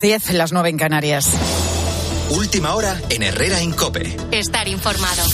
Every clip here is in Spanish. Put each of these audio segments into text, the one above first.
10, las 9 en Canarias. Última hora en Herrera en Cope. Estar informado.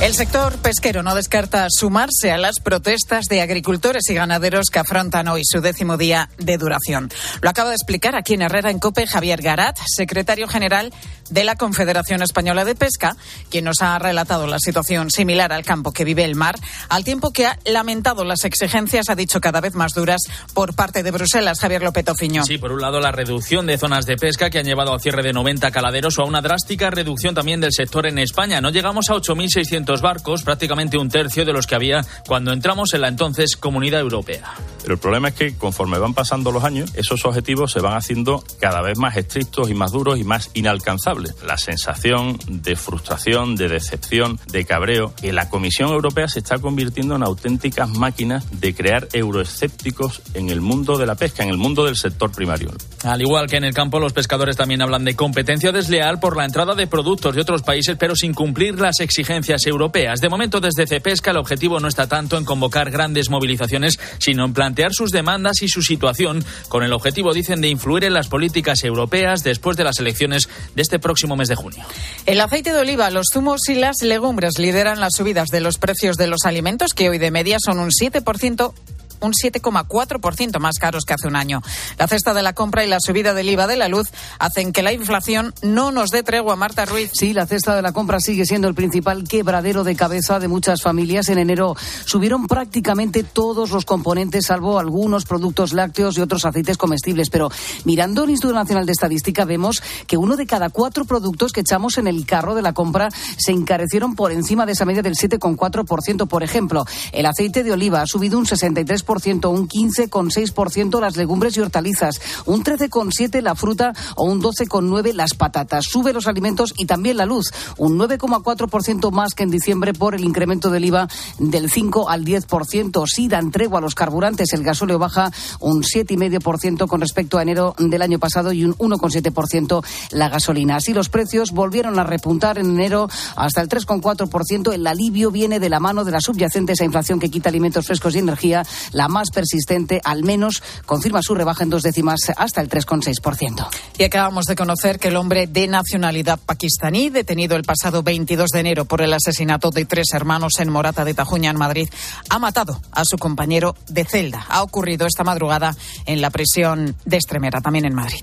El sector pesquero no descarta sumarse a las protestas de agricultores y ganaderos que afrontan hoy su décimo día de duración. Lo acaba de explicar aquí en Herrera en Cope Javier Garat, secretario general de la Confederación Española de Pesca, quien nos ha relatado la situación similar al campo que vive el mar, al tiempo que ha lamentado las exigencias, ha dicho cada vez más duras, por parte de Bruselas. Javier López Ofiño. Sí, por un lado la reducción de zonas de pesca que han llevado al cierre de 90 caladeros o a una drástica reducción también del sector en España. No llegamos a 8.600 barcos, prácticamente un tercio de los que había cuando entramos en la entonces Comunidad Europea. Pero el problema es que conforme van pasando los años, esos objetivos se van haciendo cada vez más estrictos y más duros y más inalcanzables. La sensación de frustración, de decepción, de cabreo, que la Comisión Europea se está convirtiendo en auténticas máquinas de crear euroescépticos en el mundo de la pesca, en el mundo del sector primario. Al igual que en el campo, los pescadores también hablan de competencia desleal por la entrada de productos de otros países, pero sin cumplir las exigencias europeas. De momento, desde Cepesca, el objetivo no está tanto en convocar grandes movilizaciones, sino en plantear sus demandas y su situación, con el objetivo, dicen, de influir en las políticas europeas después de las elecciones de este próximo mes de junio. El aceite de oliva, los zumos y las legumbres lideran las subidas de los precios de los alimentos, que hoy de media son un 7% un 7,4% más caros que hace un año. La cesta de la compra y la subida del IVA de la luz hacen que la inflación no nos dé tregua. Marta Ruiz. Sí, la cesta de la compra sigue siendo el principal quebradero de cabeza de muchas familias. En enero subieron prácticamente todos los componentes, salvo algunos productos lácteos y otros aceites comestibles. Pero mirando el Instituto Nacional de Estadística, vemos que uno de cada cuatro productos que echamos en el carro de la compra se encarecieron por encima de esa media del 7,4%. Por ejemplo, el aceite de oliva ha subido un 63% un 15,6% las legumbres y hortalizas, un 13,7% la fruta o un 12,9% las patatas. Sube los alimentos y también la luz, un 9,4% más que en diciembre por el incremento del IVA del 5 al 10%. Sí dan tregua a los carburantes, el gasóleo baja un 7,5% con respecto a enero del año pasado y un 1,7% la gasolina. Así los precios volvieron a repuntar en enero hasta el 3,4%. El alivio viene de la mano de la subyacente esa inflación que quita alimentos frescos y energía. La más persistente, al menos, confirma su rebaja en dos décimas hasta el 3,6%. Y acabamos de conocer que el hombre de nacionalidad pakistaní, detenido el pasado 22 de enero por el asesinato de tres hermanos en Morata de Tajuña, en Madrid, ha matado a su compañero de celda. Ha ocurrido esta madrugada en la prisión de Estremera, también en Madrid.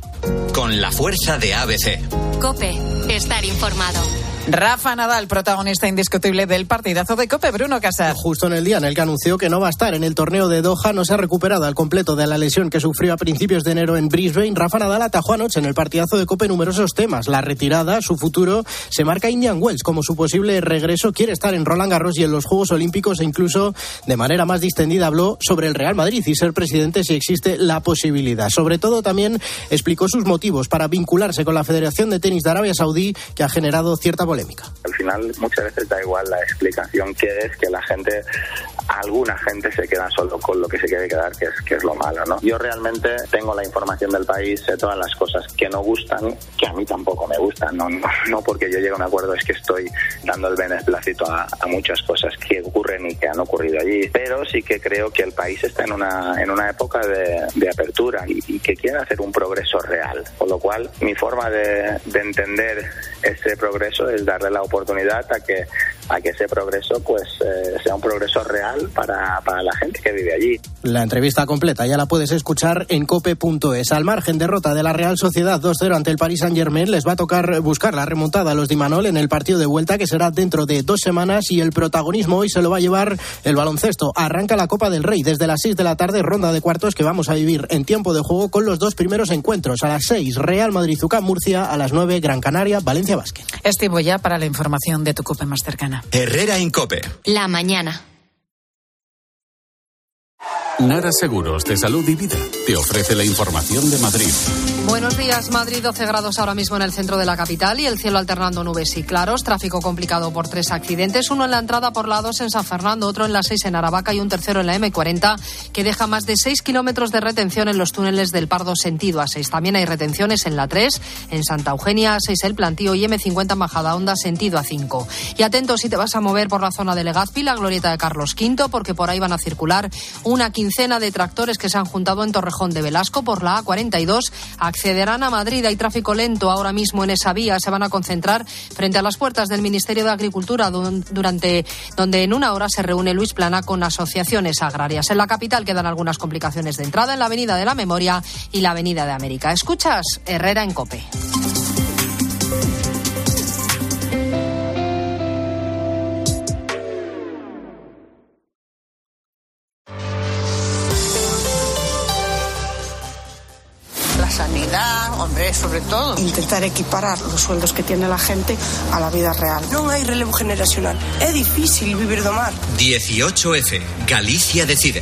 Con la fuerza de ABC. Cope, estar informado. Rafa Nadal, protagonista indiscutible del partidazo de Cope, Bruno Casas. Justo en el día en el que anunció que no va a estar en el torneo de Doha, no se ha recuperado al completo de la lesión que sufrió a principios de enero en Brisbane. Rafa Nadal atajó anoche en el partidazo de Cope numerosos temas. La retirada, su futuro, se marca Indian Wells como su posible regreso. Quiere estar en Roland Garros y en los Juegos Olímpicos e incluso de manera más distendida habló sobre el Real Madrid y ser presidente si existe la posibilidad. Sobre todo también explicó sus motivos para vincularse con la Federación de Tenis de Arabia Saudí que ha generado cierta polémica. Al final muchas veces da igual la explicación que es que la gente, alguna gente se queda solo con lo que se quiere quedar, que es, que es lo malo, ¿no? Yo realmente tengo la información del país, sé todas las cosas que no gustan, que a mí tampoco me gustan, no, no, no porque yo llegue a un acuerdo es que estoy dando el beneplácito a, a muchas cosas que ocurren y que han ocurrido allí, pero sí que creo que el país está en una, en una época de, de apertura y, y, que quiere hacer un progreso real, con lo cual mi forma de, de entender ese progreso es darle la oportunidad a que a que ese progreso pues eh, sea un progreso real para, para, la gente que vive allí. La entrevista completa ya la puedes escuchar en cope.es. Al margen derrota de la Real Sociedad 2-0 ante el Paris Saint-Germain, les va a tocar buscar la remontada a los Dimanol en el partido de vuelta que será dentro de dos semanas y el protagonismo hoy se lo va a llevar el baloncesto. Arranca la Copa del Rey desde las 6 de la tarde, ronda de cuartos que vamos a vivir en tiempo de juego con los dos primeros encuentros. A las 6 Real Madrid-Zucca Murcia, a las 9 Gran Canaria Valencia Vázquez. Es tiempo ya para la información de tu Cope más cercana. Herrera Incope. La mañana. Nara Seguros de Salud y Vida te ofrece la información de Madrid. Buenos días, Madrid, 12 grados ahora mismo en el centro de la capital y el cielo alternando nubes y claros. Tráfico complicado por tres accidentes, uno en la entrada por la 2 en San Fernando, otro en la 6 en Aravaca y un tercero en la M40 que deja más de 6 kilómetros de retención en los túneles del Pardo sentido a 6. También hay retenciones en la 3, en Santa Eugenia, 6 el Plantío y M50 Majada Honda sentido a 5. Y atento si te vas a mover por la zona de Legazpi, la glorieta de Carlos V, porque por ahí van a circular una 15 quincena de tractores que se han juntado en Torrejón de Velasco por la A42 accederán a Madrid. Hay tráfico lento ahora mismo en esa vía. Se van a concentrar frente a las puertas del Ministerio de Agricultura, durante, donde en una hora se reúne Luis Plana con asociaciones agrarias. En la capital quedan algunas complicaciones de entrada en la Avenida de la Memoria y la Avenida de América. Escuchas Herrera en Cope. Sobre todo. Intentar equiparar los sueldos que tiene la gente a la vida real. No hay relevo generacional. Es difícil vivir de mar. 18F. Galicia decide.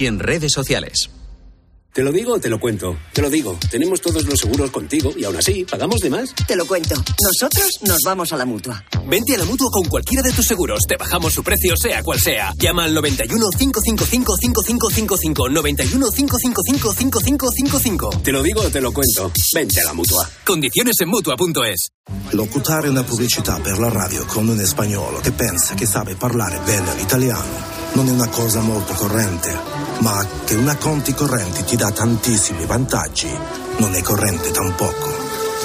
y en redes sociales. ¿Te lo digo o te lo cuento? Te lo digo. Tenemos todos los seguros contigo y aún así, ¿pagamos de más? Te lo cuento. Nosotros nos vamos a la mutua. Vente a la mutua con cualquiera de tus seguros. Te bajamos su precio, sea cual sea. Llama al 91 555 5555. 91 555 5555. Te lo digo o te lo cuento. Vente a la mutua. Condiciones en mutua.es. Locutare una pubblicità per la radio con un spagnolo che pensa che sabe parlare bene l'italiano non è una cosa molto corrente, ma che una conti correnti ti dà tantissimi vantaggi non è corrente tampoco.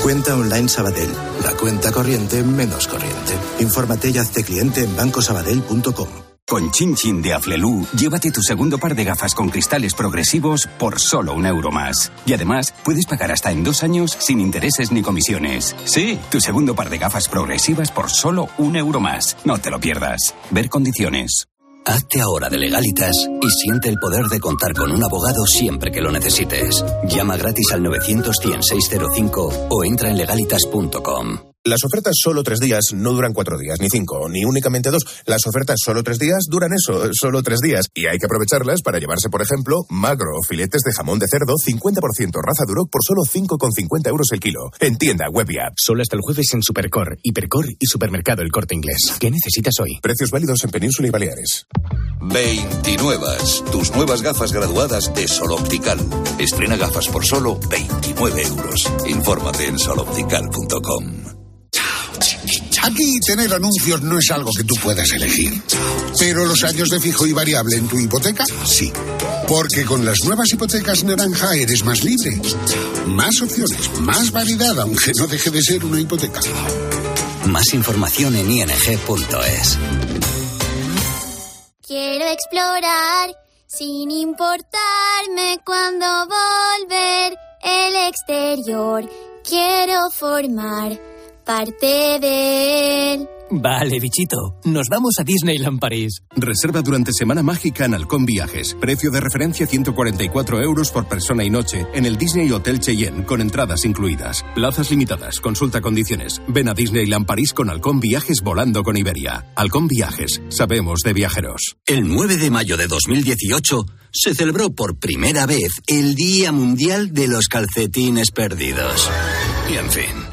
Cuenta online Sabadell, la cuenta corriente menos corriente. Infórmate y hazte cliente en bancosabadell.com. Con Chin Chin de Aflelu, llévate tu segundo par de gafas con cristales progresivos por solo un euro más. Y además, puedes pagar hasta en dos años sin intereses ni comisiones. Sí, tu segundo par de gafas progresivas por solo un euro más. No te lo pierdas. Ver condiciones. Hazte ahora de legalitas y siente el poder de contar con un abogado siempre que lo necesites. Llama gratis al 900 605 o entra en legalitas.com. Las ofertas solo tres días no duran cuatro días, ni cinco, ni únicamente dos. Las ofertas solo tres días duran eso, solo tres días. Y hay que aprovecharlas para llevarse, por ejemplo, magro, filetes de jamón de cerdo, 50% raza duro por solo 5,50 euros el kilo. En tienda, web y app. Solo hasta el jueves en Supercor, Hipercor y Supermercado El Corte Inglés. ¿Qué necesitas hoy? Precios válidos en Península y Baleares. 29. Tus nuevas gafas graduadas de Sol Optical. Estrena gafas por solo 29 euros. Infórmate en soloptical.com. Aquí tener anuncios no es algo que tú puedas elegir. Pero los años de fijo y variable en tu hipoteca, sí. Porque con las nuevas hipotecas naranja eres más libre. Más opciones, más variedad, aunque no deje de ser una hipoteca. Más información en ing.es. Quiero explorar sin importarme cuando volver el exterior. Quiero formar parte de él. Vale, bichito. Nos vamos a Disneyland París. Reserva durante Semana Mágica en Halcón Viajes. Precio de referencia 144 euros por persona y noche en el Disney Hotel Cheyenne, con entradas incluidas. Plazas limitadas. Consulta condiciones. Ven a Disneyland París con Halcón Viajes volando con Iberia. Halcón Viajes. Sabemos de viajeros. El 9 de mayo de 2018 se celebró por primera vez el Día Mundial de los Calcetines Perdidos. Y en fin.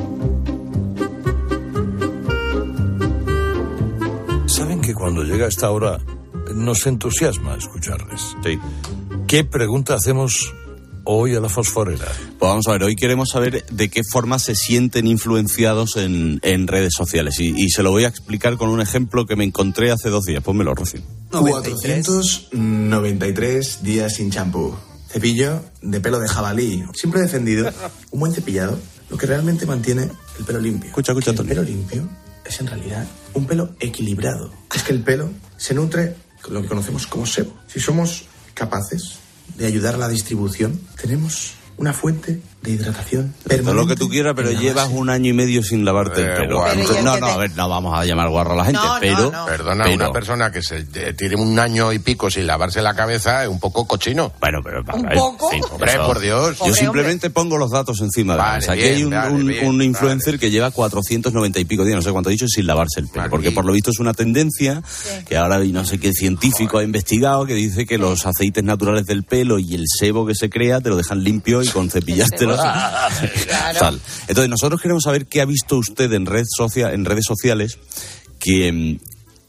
Que cuando llega esta hora nos entusiasma escucharles. Sí. ¿Qué pregunta hacemos hoy a la fosforera? Pues vamos a ver, hoy queremos saber de qué forma se sienten influenciados en, en redes sociales y, y, se lo voy a explicar con un ejemplo que me encontré hace dos días. Pónmelo, Rocío. 493 días sin champú. Cepillo de pelo de jabalí. Siempre he defendido un buen cepillado, lo que realmente mantiene el pelo limpio. Escucha, escucha, El pelo limpio es en realidad un pelo equilibrado. Es que el pelo se nutre con lo que conocemos como sebo. Si somos capaces de ayudar a la distribución, tenemos una fuente de hidratación. Todo lo que tú quieras, pero llevas un año y medio sin lavarte el pelo. Entonces, Pero no, no, a ver, no vamos a llamar guarro a la gente, pero... Perdona, pero- una persona que se eh, tiene un año y pico sin lavarse la cabeza es un poco cochino. Bueno, pero... ¿Un poco? Hombre, por Dios. Yo simplemente pongo los datos encima de la mesa. Aquí bien, hay un, vale, un- bien, un influencer que lleva 490 y pico días, no sé cuánto he dicho, sin lavarse el pelo. Porque por lo visto es una tendencia que ahora no sé qué científico ha investigado que dice que los aceites naturales del pelo y el sebo que se crea te lo dejan limpio y con cepillártelo. Tal. Entonces nosotros queremos saber qué ha visto usted en, red socia- en redes sociales que...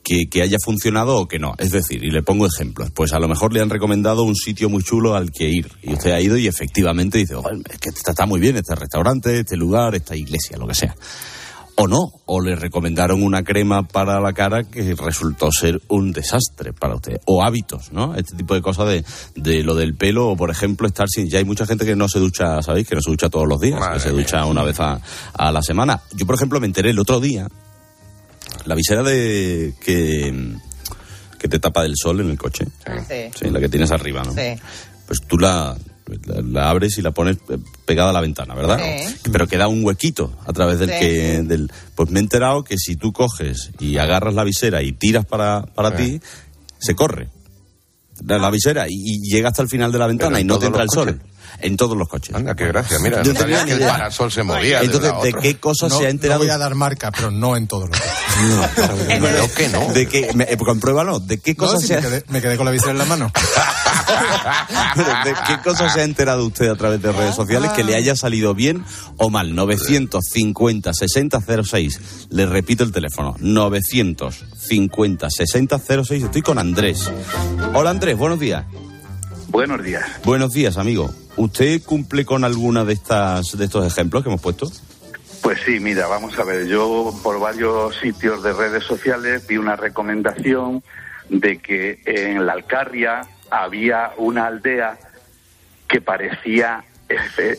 que, que haya funcionado o que no. Es decir, y le pongo ejemplos. Pues a lo mejor le han recomendado un sitio muy chulo al que ir. Y usted ha ido y efectivamente dice, "Joder, es que está, está muy bien este restaurante, este lugar, esta iglesia, lo que sea. O no, o le recomendaron una crema para la cara que resultó ser un desastre para usted. O hábitos, ¿no? Este tipo de cosas de, de lo del pelo, o por ejemplo, estar sin. Ya hay mucha gente que no se ducha, ¿sabéis? Que no se ducha todos los días, que se ducha una vez a, a la semana. Yo, por ejemplo, me enteré el otro día, la visera de. que, que te tapa del sol en el coche. Sí. Sí, la que tienes arriba, ¿no? Sí. Pues tú la, la, la abres y la pones eh, pegada a la ventana, ¿verdad? Sí. Pero queda un huequito a través del Sí. que... Del, pues me he enterado que si tú coges y agarras la visera y tiras para, para ti, se corre. La, la visera y, y llega hasta el final de la ventana Pero y no te entra el sol. Coches. En todos los coches. Anda, qué gracia. Mira, Yo no sabía que el parasol se movía. Entonces, ¿de qué cosa No, se ha enterado? No voy a dar marca, pero no en todos los Bueno, que no. De que, me, eh, compruébalo, ¿de qué cosa No, sí, se ha- me, quedé, me quedé con la visera en la mano. ¿De qué cosa se ha enterado usted a través de redes sociales que le haya salido bien o mal? 950 6006. Le repito el teléfono. 950 6006. Estoy con Andrés. Hola Andrés, buenos días. Buenos días. Buenos días, amigo. ¿Usted cumple con alguna de estas de estos ejemplos que hemos puesto? Pues sí, mira, vamos a ver, yo por varios sitios de redes sociales vi una recomendación de que en la Alcarria había una aldea que parecía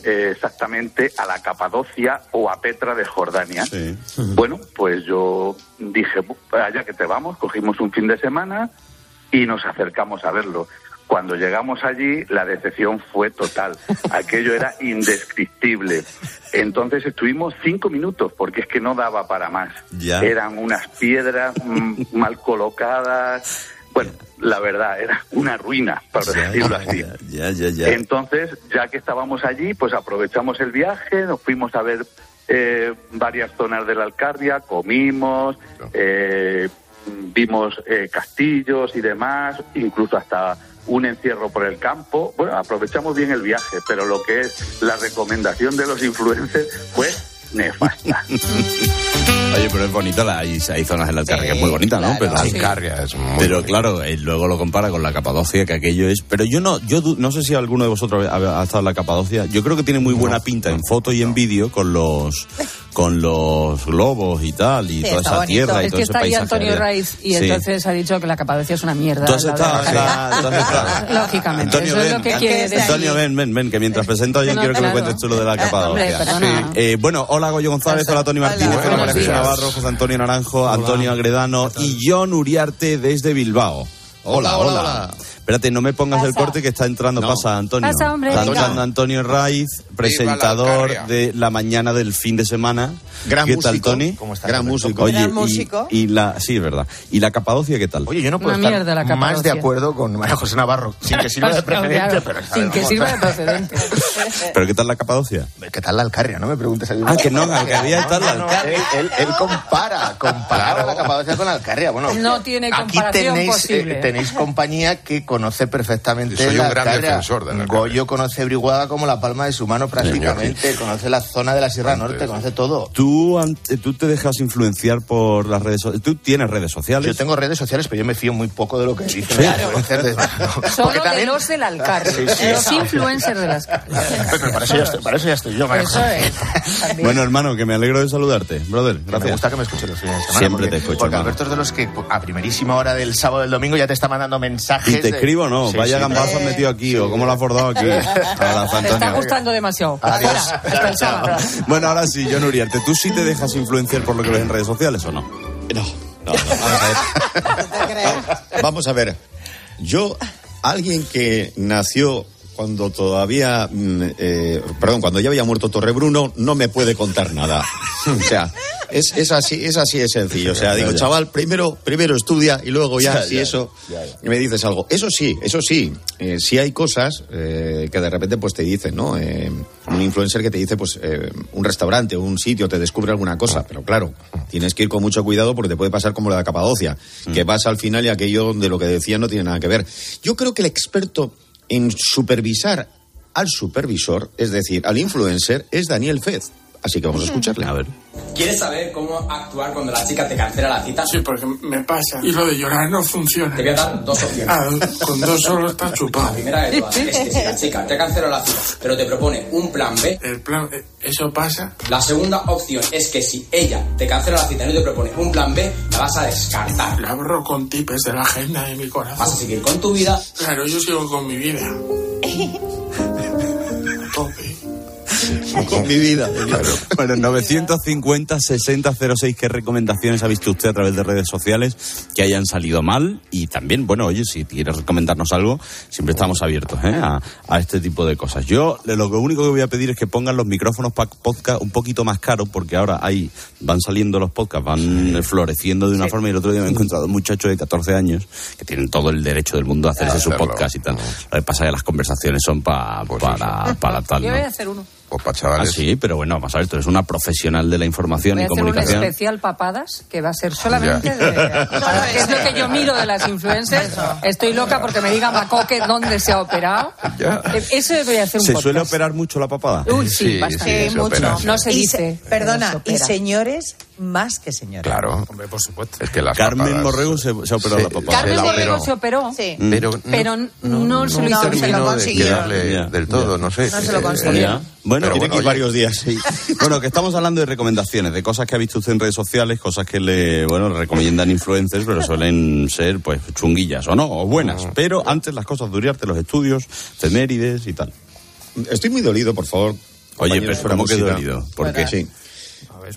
exactamente a la Capadocia o a Petra de Jordania. Bueno, pues yo dije, "Bu- allá que te vamos, cogimos un fin de semana y nos acercamos a verlo. Cuando llegamos allí, la decepción fue total. Aquello era indescriptible. Entonces estuvimos cinco minutos, porque es que no daba para más. Ya. Eran unas piedras mm, mal colocadas. Bueno, la verdad, era una ruina, por decirlo así. Ya, ya, ya. Entonces, ya que estábamos allí, pues aprovechamos el viaje, nos fuimos a ver eh, varias zonas de la Alcarria, comimos, eh, vimos eh, castillos y demás, incluso hasta un encierro por el campo. Bueno, aprovechamos bien el viaje, pero lo que es la recomendación de los influencers fue nefasta. Oye, pero es bonita, la, hay, hay zonas en la Alcarria que es muy bonita, ¿no? Pero, La Alcarria es muy pero bonita. claro, luego lo compara con la Capadocia, que aquello es... Pero yo no yo no sé si alguno de vosotros ha, ha estado en la Capadocia. Yo creo que tiene muy buena pinta en foto y en vídeo con los con los globos y tal, y Sí, toda está esa bonito. tierra y Es todo que ese está ahí. Antonio. Raiz y Sí. entonces ha dicho que la Capadocia es una mierda. Tú has estado. Lógicamente, Antonio, eso es ven, lo que An- quiere decir. Antonio, ven, ven, ven, que mientras presento yo No, quiero que me claro. cuentes tú lo de la Capadocia. hombre. Sí. Eh, bueno, hola Goyo González, hola Tony Martínez, hola, María José días. Navarro, José Antonio Naranjo, Antonio Agredano y John Uriarte desde Bilbao. Hola, Hola, hola. hola. Espérate, no me pongas el corte que está entrando. Pasa, Antonio. Pasa, hombre, está entrando Antonio Raiz, presentador Alcarria. de la mañana del fin de semana. Gran ¿Qué tal. Tony? ¿Cómo estás, Gran músico. Oye, Gran y- músico. Y, la, sí, es verdad. ¿Y la Capadocia qué tal? Oye, yo no puedo Una estar la más de acuerdo con María José Navarro, sin que sirva de precedente, pero sin que sirva de precedente. ¿Pero qué tal la Capadocia? ¿Qué tal la Alcarria? No me preguntes. a mí. Ah, que no, que había tal la Alcarria. Él, él- él compara, compara la Capadocia con la Alcarria. Bueno, No tiene aquí comparación tenéis, posible. eh, tenéis compañía que conoce perfectamente soy la un gran Alcarria. defensor de la Goyo conoce Briguada como la palma de su mano prácticamente, conoce la zona de la Sierra Norte, conoce todo. ¿Tú, ante- tú te dejas influenciar por las redes sociales. Tú tienes redes sociales. Yo tengo redes sociales, pero yo me fío muy poco de lo que dicen Sí. los influencers de- Solo Porque de también- los del. Sí, sí, los influencers de las Pero para eso ya estoy, para eso ya estoy yo, María Eso José. es. Bueno, hermano, que me alegro de saludarte. Brother, Me gracias. gusta que me escuchen los fines de semana. Siempre porque, te escucho, Porque hermano. Alberto es de los que a primerísima hora del sábado del domingo ya te está mandando mensajes. ¿Y te de- escribo o no? Sí, Vaya sí, gambazo has metido aquí, o cómo lo has bordado aquí. Te está gustando demasiado. Adiós. Fuera, hasta el sábado. Bueno, ahora sí, John Uriarte, ¿tú sí te dejas influenciar por lo que ves en redes sociales o no? No, no, no, vamos a ver. Vamos a ver. Yo, alguien que nació cuando todavía, mm, eh, perdón, cuando ya había muerto Torrebruno, no me puede contar nada. O sea, es, es así, es así de sencillo. O sea, digo, chaval, primero, primero estudia y luego ya, Ya, si ya, eso, ya, me dices algo. Eso sí, eso sí, eh, sí hay cosas eh, que de repente pues te dicen, ¿no? Eh, un influencer que te dice, pues, eh, un restaurante, un sitio, te descubre alguna cosa, pero claro, tienes que ir con mucho cuidado porque te puede pasar como la de Capadocia, que vas al final y aquello de lo que decía no tiene nada que ver. Yo creo que el experto en supervisar al supervisor, es decir, al influencer, es Daniel Fez. Así que vamos a escucharle. A ver. ¿Quieres saber cómo actuar cuando la chica te cancela la cita? Sí, porque me pasa. Y lo de llorar no funciona. Te voy a dar dos opciones. Ah, con dos solo está La chupado. primera de todas es que si la chica te cancela la cita, pero te propone un plan B. El plan, eh, ¿eso pasa? La segunda opción es que si ella te cancela la cita y no te propone un plan B, la vas a descartar. La borro con tipes de la agenda de mi corazón. Vas a seguir con tu vida. Claro, yo sigo con mi vida. Con mi vida. Bueno, 950-6006, ¿qué recomendaciones ha visto usted a través de redes sociales que hayan salido mal? Y también, bueno, oye, si quieres recomendarnos algo, siempre estamos abiertos ¿eh? a, a este tipo de cosas. Yo lo único que voy a pedir es que pongan los micrófonos pa- podcast un poquito más caros, porque ahora ahí van saliendo los podcasts, van floreciendo de una forma. Y el otro día me he encontrado un muchacho de 14 años que tienen todo el derecho del mundo a hacerse su podcast y tal. Lo que pasa es que las conversaciones son pa- para, para tal. Yo voy a hacer uno. Pues para chavales. Ah, sí, pero bueno, vamos a ver, tú eres una profesional de la información Voy a y hacer un comunicación. especial papadas que va a ser solamente de... para- que es lo que yo miro de las influencers. Estoy loca porque me digan Macoque dónde se ha operado. Eh, Eso voy a hacer un ¿Se podcast. suele operar mucho la papada? Uy, sí, bastante. se opera. No se Y dice. se- perdona, se y señores más que señores. Claro. Hombre, por supuesto. Es que las Carmen papadas- Morrego se, se ha operado Sí, la papada. Carmen se operó. se operó, Sí. Pero, pero no, se lo hizo. terminó de consiguió. Ya, del todo, ya. no sé. No se lo Eh, consiguió. Bueno, tiene que ir varios días, sí. bueno, que estamos hablando de recomendaciones, de cosas que ha visto usted en redes sociales, cosas que le, bueno, le recomiendan influencers, pero suelen ser, pues, chunguillas o no, o buenas. Pero antes las cosas de Uriarte, los estudios, efemérides y tal. Estoy muy dolido, por favor. Oye, pero ¿cómo que dolido? ¿Por qué? Sí.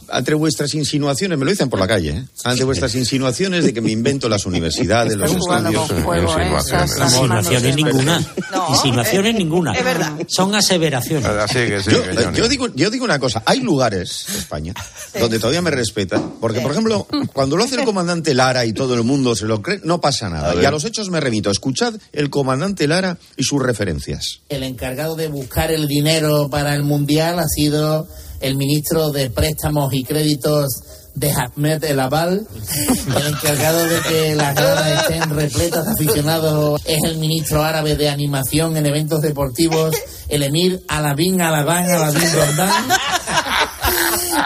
Ante vuestras insinuaciones, me lo dicen por la calle, ¿eh? ante vuestras insinuaciones de que me invento las universidades, los estudios. con fuego, ¿eh? Insinuaciones. Insinuaciones ninguna. No, Insinuaciones ninguna. es verdad. Son aseveraciones. Así que sí, Yo, que yo digo, yo digo una cosa, hay lugares en España donde todavía me respetan, porque por ejemplo, cuando lo hace el comandante Lara y todo el mundo se lo cree, no pasa nada. Y a los hechos me remito. Escuchad el comandante Lara y sus referencias. El encargado de buscar el dinero para el Mundial ha sido el ministro de Préstamos y Créditos de Ahmed El Aval. El encargado de que las gradas estén repletas de aficionados es el ministro árabe de Animación en eventos deportivos, el emir Alabín Alabán Alabín Rondán.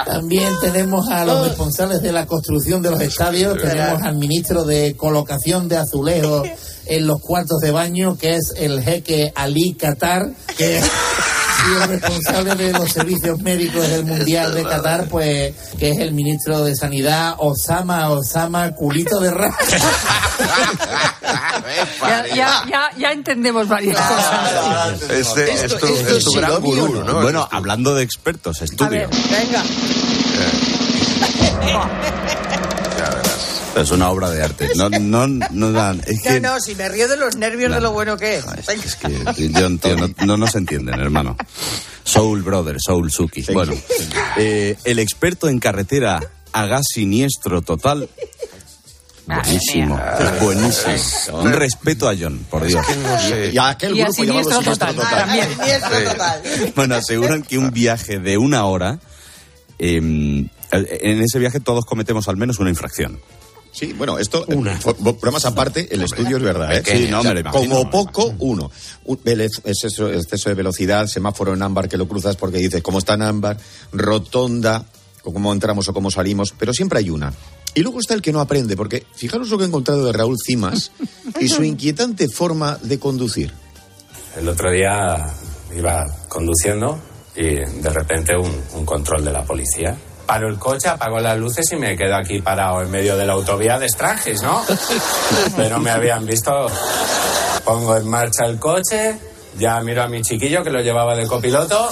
También tenemos a los responsables de la construcción de los estadios, tenemos al ministro de colocación de azulejos en los cuartos de baño, que es el jeque Ali Qatar, que y el responsable de los servicios médicos del Mundial de Qatar, pues que es el ministro de Sanidad, Osama, Osama, culito de rata. Ya, ya, ya, ya entendemos varias cosas. Este es tu, esto es tu sí gran gurú, ¿no? Bueno, hablando de expertos, A estudio. ver, venga. Verás. Es una obra de arte. No, no, no dan. Es que, No, no, si me río de los nervios de lo bueno que es. es que yo, tío, no, no nos entienden, hermano. Soul Brother, Soul Suki. Bueno, eh, el experto en carretera a gas siniestro total. Buenísimo, buenísimo. Un respeto a John, por Dios. Que no sé. Y a aquel Y a grupo siniestro total. Total. También. Sí. Bueno, aseguran que un viaje de una hora, eh, en ese viaje todos cometemos al menos una infracción. Sí, bueno, esto, eh, fue- bromas aparte, el estudio es verdad, ¿eh? Sí, no, o sea, me lo imagino, como poco, uno. Un- el ex- exceso, exceso de velocidad, semáforo en ámbar que lo cruzas porque dices, ¿cómo está en ámbar? Rotonda, o cómo entramos o cómo salimos, pero siempre hay una. Y luego está el que no aprende, porque fijaros lo que he encontrado de Raúl Cimas y su inquietante forma de conducir. El otro día iba conduciendo y de repente un, un control de la policía. Paro el coche, apago las luces y me quedo aquí parado en medio de la autovía de Strangis, ¿no? Pero me habían visto. Pongo en marcha el coche, ya miro a mi chiquillo que lo llevaba de copiloto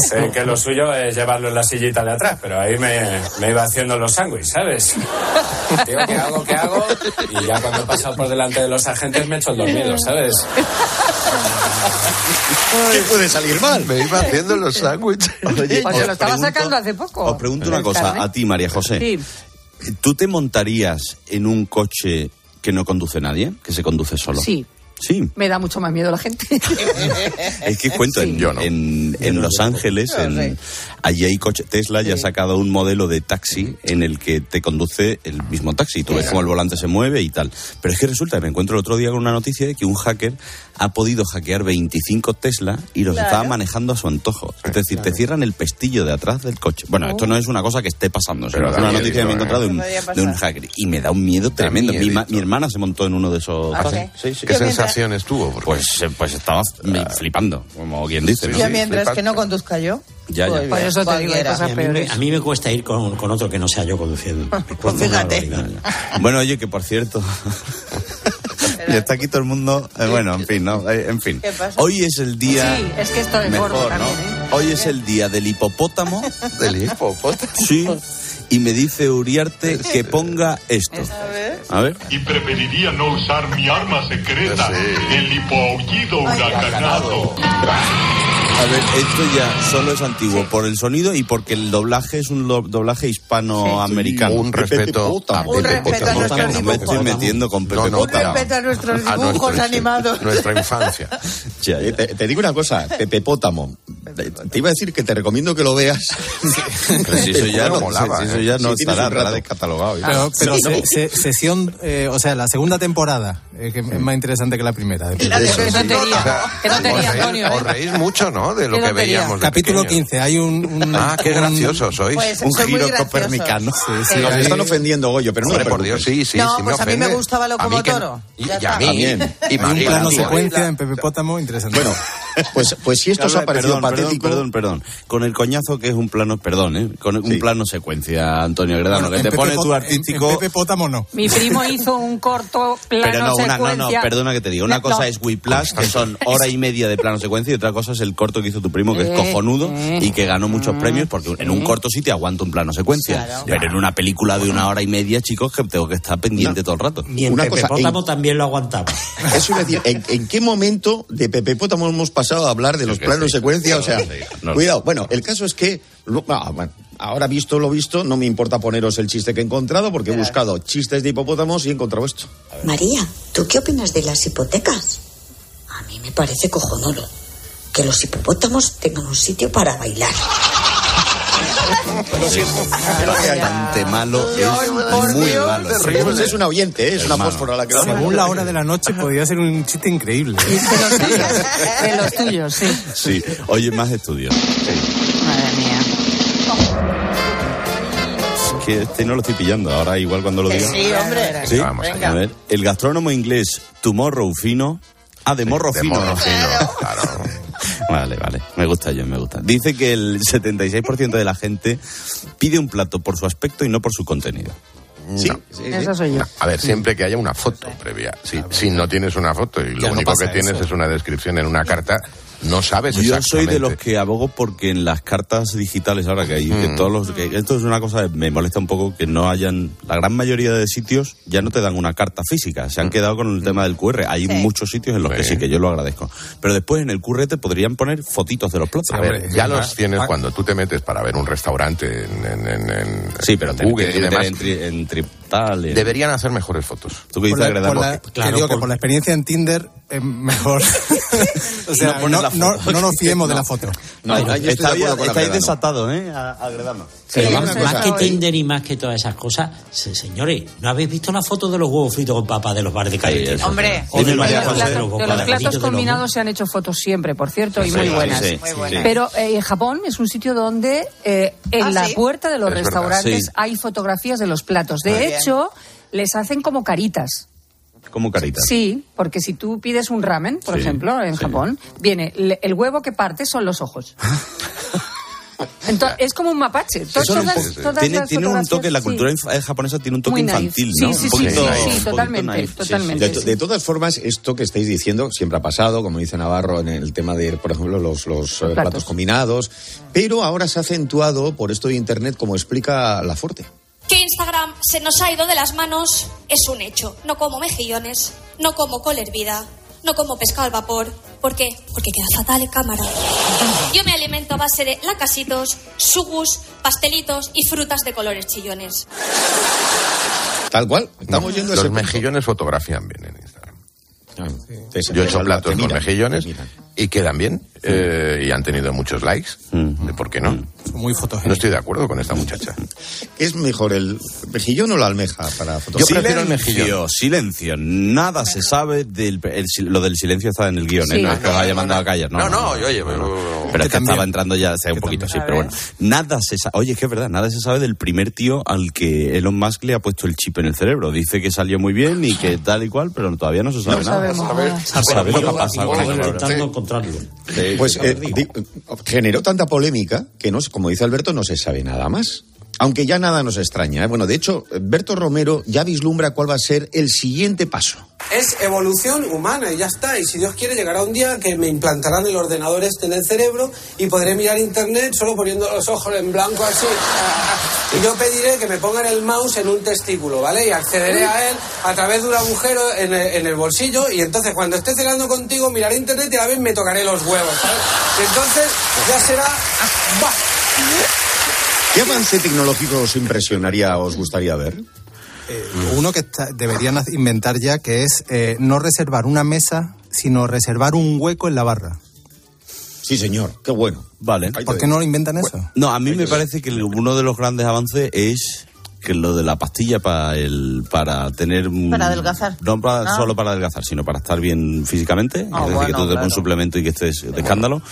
Sé que lo suyo es llevarlo en la sillita de atrás, pero ahí me, me iba haciendo los sándwiches, ¿sabes? Digo, ¿qué hago? ¿Qué hago? Y ya cuando he pasado por delante de los agentes me he hecho el dormido, ¿sabes? ¿Qué puede salir mal? Me iba haciendo los sándwiches. Pues se os lo estaba pregunto- sacando hace poco. Os pregunto una cosa, a ti, María José. Sí. ¿Tú te montarías en un coche que no conduce nadie? Que se conduce solo. Sí. Sí. Me da mucho más miedo la gente. Es que cuento, en, en, en Los Ángeles, en, allí hay coche, Tesla ya ha sacado un modelo de taxi en el que te conduce el mismo taxi. Tú ves cómo el volante se mueve y tal. Pero es que resulta que me encuentro el otro día con una noticia de que un hacker ha podido hackear 25 Tesla y los Claro. estaba manejando a su antojo. Es decir, te cierran el pestillo de atrás del coche. Bueno, esto no es una cosa que esté pasando, Pero es una miedo, noticia que me he ¿eh? encontrado de un, de hacker. Y me da un miedo tremendo. Mi, ma- mi hermana se montó en uno de esos. ¿Ah, sí? Sí, sí. ¿Qué sensaciones tuvo? Pues, eh, pues estaba eh, flipando, como quien dice. ¿no? Yo mientras que no conduzca yo. Ya, ya. Pues Por eso te digo, hay cualquiera. cosas A mí, me, peores. a mí me cuesta ir con, con otro que no sea yo conduciendo. Pues fíjate. Bueno, oye, que por cierto. y está aquí todo el mundo. eh, bueno, en fin, ¿no? Eh, en fin. ¿Qué pasa? Hoy es el día. Sí, es que esto es mejor, gordo ¿no? también, ¿eh? Hoy es el día del hipopótamo. ¿Del hipopótamo? Sí. Y me dice Uriarte que ponga esto. A ver. Y preferiría no usar mi arma secreta, el hipoaullido huracanado. A ver, esto ya solo es antiguo por el sonido y porque el doblaje es un do- doblaje hispanoamericano. Un respeto Un Pepe respeto a Pótamo. nuestros No me estoy metiendo con Pepe No, no, Un Pótamo. respeto a nuestros A dibujos nuestro- animados. Nuestra infancia. Ya, te, te digo una cosa, Pepe Pótamo. Te, iba a decir que te recomiendo que lo veas. Pero si eso ya no, molaba, si eso ¿eh? ya no Sí, estará, descatalogado. Pero, pero Sí, se- sesión, eh, o sea, la segunda temporada, eh, que es más interesante que la primera. de Qué tontería, qué tontería, Os reís- Antonio. Os reís mucho, ¿no? De lo que veíamos. de Capítulo pequeños. 15, hay un... un- Ah, qué graciosos sois. Pues Un giro copernicano. Sí, sí, Nos están ofendiendo, Goyo, pero no Hombre, te por Dios, sí, sí, No, sí pues a mí me ofende. gustaba A mí Locomotoro. Y, Ya y a mí. También. Y hay un plano secuencia en Pepe Pótamo interesante. Bueno, pues, pues si esto os ha parecido perdón, perdón, patético... Perdón, perdón, Con el coñazo que es un plano, perdón, ¿eh? Con un Sí. plano secuencia, Antonio Gredano, Bueno, que te Pepe pone tu artístico. En, Pepe Pótamo no. Mi primo hizo un corto plano Pero no, una, no, secuencia. no, perdona que te diga. Una No, cosa no. es Whiplash, que son hora y media de plano secuencia, y otra cosa es el corto que hizo tu primo, que es Eh, cojonudo eh. y que ganó muchos premios, porque en un corto sí te aguanta un plano secuencia. Claro. Pero en una película de una hora y media, chicos, que tengo que estar pendiente todo el rato. Y en Una Pepe cosa, Pótamo en- también lo aguantaba. Eso iba a decir, ¿en, en qué momento de Pepe Pótamo hemos pasado a hablar de los planos sí. secuencia? O sea, Sí, no. cuidado. Bueno, el caso es que, lo- ah, bueno, ahora visto lo visto, no me importa poneros el chiste que he encontrado, porque he buscado chistes de hipopótamos y he encontrado esto. María, ¿tú qué opinas de las hipotecas? A mí me parece cojonudo que los hipopótamos tengan un sitio para bailar. Bastante malo, es muy malo. Pues es una oyente, ¿eh? es una fósfora la que Según la hora de la noche podría ser un chiste increíble. De los tuyos, de los tuyos, sí. Sí, oye, más estudios. Madre mía. Es que este no lo estoy pillando, ahora igual cuando lo diga. sí, hombre. Sí, Vamos Venga. a ver. El gastrónomo inglés Tomorrow Fino. Ah, de morro De fino. morro fino, claro. Vale, vale. Me gusta yo, me gusta. Dice que el 76% de la gente pide un plato por su aspecto y no por su contenido. Sí, No. sí, sí. Eso soy yo. A ver, siempre que haya una foto previa. Si, si no tienes una foto y lo único que tienes eso. es una descripción en una carta, no sabes Yo soy de los que abogo porque en las cartas digitales ahora que hay, que Mm. todos los, que esto es una cosa, me molesta un poco que no hayan, la gran mayoría de sitios ya no te dan una carta física, se han quedado con el tema del QR. Hay Sí. muchos sitios en los que Sí. que yo lo agradezco. Pero después en el QR te podrían poner fotitos de los platos. A ver, Hombre, ya los tienes ah. cuando tú te metes para ver un restaurante en, en- en- en Sí, pero Google Google y demás. en, tri- en tri- tal, Deberían hacer mejores fotos. ¿Tú qué Por dices, la- por la- que Claro, digo que por- por la experiencia en Tinder es mejor. o sea, No no, no, no nos fiemos de la foto. No, estáis desatados, ¿eh? A- Agredano. Pero Sí, más, que. Tinder y más que todas esas cosas, se- señores, ¿no habéis visto la foto de los huevos fritos con papas de los bares de eso. Hombre. O de los, María De los José, de los platos, combinados se han hecho fotos siempre, por cierto, y Sí, muy sí, buenas. sí, sí, sí. Pero eh, en Japón es un sitio donde eh, en Ah, la ¿sí? puerta de los restaurantes sí. hay fotografías de los platos. De Muy bien. Hecho, les hacen como caritas. Como carita. Sí, porque si tú pides un ramen, por Sí, ejemplo, en sí. Japón, viene el huevo que parte son los ojos. Entonces, es como un mapache. To- Son un todas- todas tiene, las tiene un toque, la cultura eh, japonesa tiene un toque Muy infantil, ¿no? sí, Un sí, poquito- sí, totalmente, naif, sí, sí. totalmente. De, de todas formas, esto que estáis diciendo siempre ha pasado, como dice Navarro, en el tema de, por ejemplo, los, los, eh, platos. combinados, pero ahora se ha acentuado por esto de Internet, como explica la Forte. Que Instagram se nos ha ido de las manos es un hecho. No como mejillones, no como col hervida, no como pescado al vapor. ¿Por qué? Porque queda fatal en cámara. Yo me alimento a base de lacasitos, sugus, pastelitos y frutas de colores chillones. Tal cual, estamos No, yendo a Los mejillones fotografían bien en Instagram. te- Yo he hecho platos con mejillones y quedan bien eh, y han tenido muchos likes. ¿De ¿Por qué no? Muy No estoy de acuerdo con esta muchacha. ¿Qué es mejor, el mejillón o la almeja para fotografiar? Yo prefiero el mejillón. Silencio. Nada se sabe del. el lo del silencio está en el guion, ¿eh? Sí. No es que os haya mandado a callar, ¿no? No, no, oye, pero- Pero es que estaba entrando ya hace un poquito, sí, pero bueno. Nada se sabe. Oye, es que es verdad, nada se sabe del primer tío al que Elon Musk le ha puesto el chip en el cerebro. Dice que salió muy bien y que tal y cual, pero todavía no se sabe No nada. sabemos A ver, nada. a saber qué Yo pasa encontrarlo. Pues eh, di- generó tanta polémica que, no, como dice Alberto, no se sabe nada más. Aunque ya nada nos extraña. ¿eh? Bueno, de hecho, Berto Romero ya vislumbra cuál va a ser el siguiente paso. Es evolución humana y ya está. Y si Dios quiere, llegará un día que me implantarán el ordenador este en el cerebro y podré mirar internet solo poniendo los ojos en blanco así. Y yo pediré que me pongan el mouse en un testículo, ¿vale? Y accederé a él a través de un agujero en el, bolsillo. Y entonces, cuando esté cenando contigo, miraré internet y a la vez me tocaré los huevos, ¿sabes? Y entonces ya será. ¡Bah! ¿Qué avance tecnológico os impresionaría, os gustaría ver? Eh, uno que está- deberían inventar ya, que es eh, no reservar una mesa, sino reservar un hueco en la barra. Sí, señor, qué bueno. Vale. ¿Por qué no lo inventan eso? No, a mí me parece que uno de los grandes avances es que lo de la pastilla para el para tener un- Para adelgazar. no para- Ah. solo para adelgazar sino para estar bien físicamente Ah, es decir que tú te pones claro. un suplemento y que estés de escándalo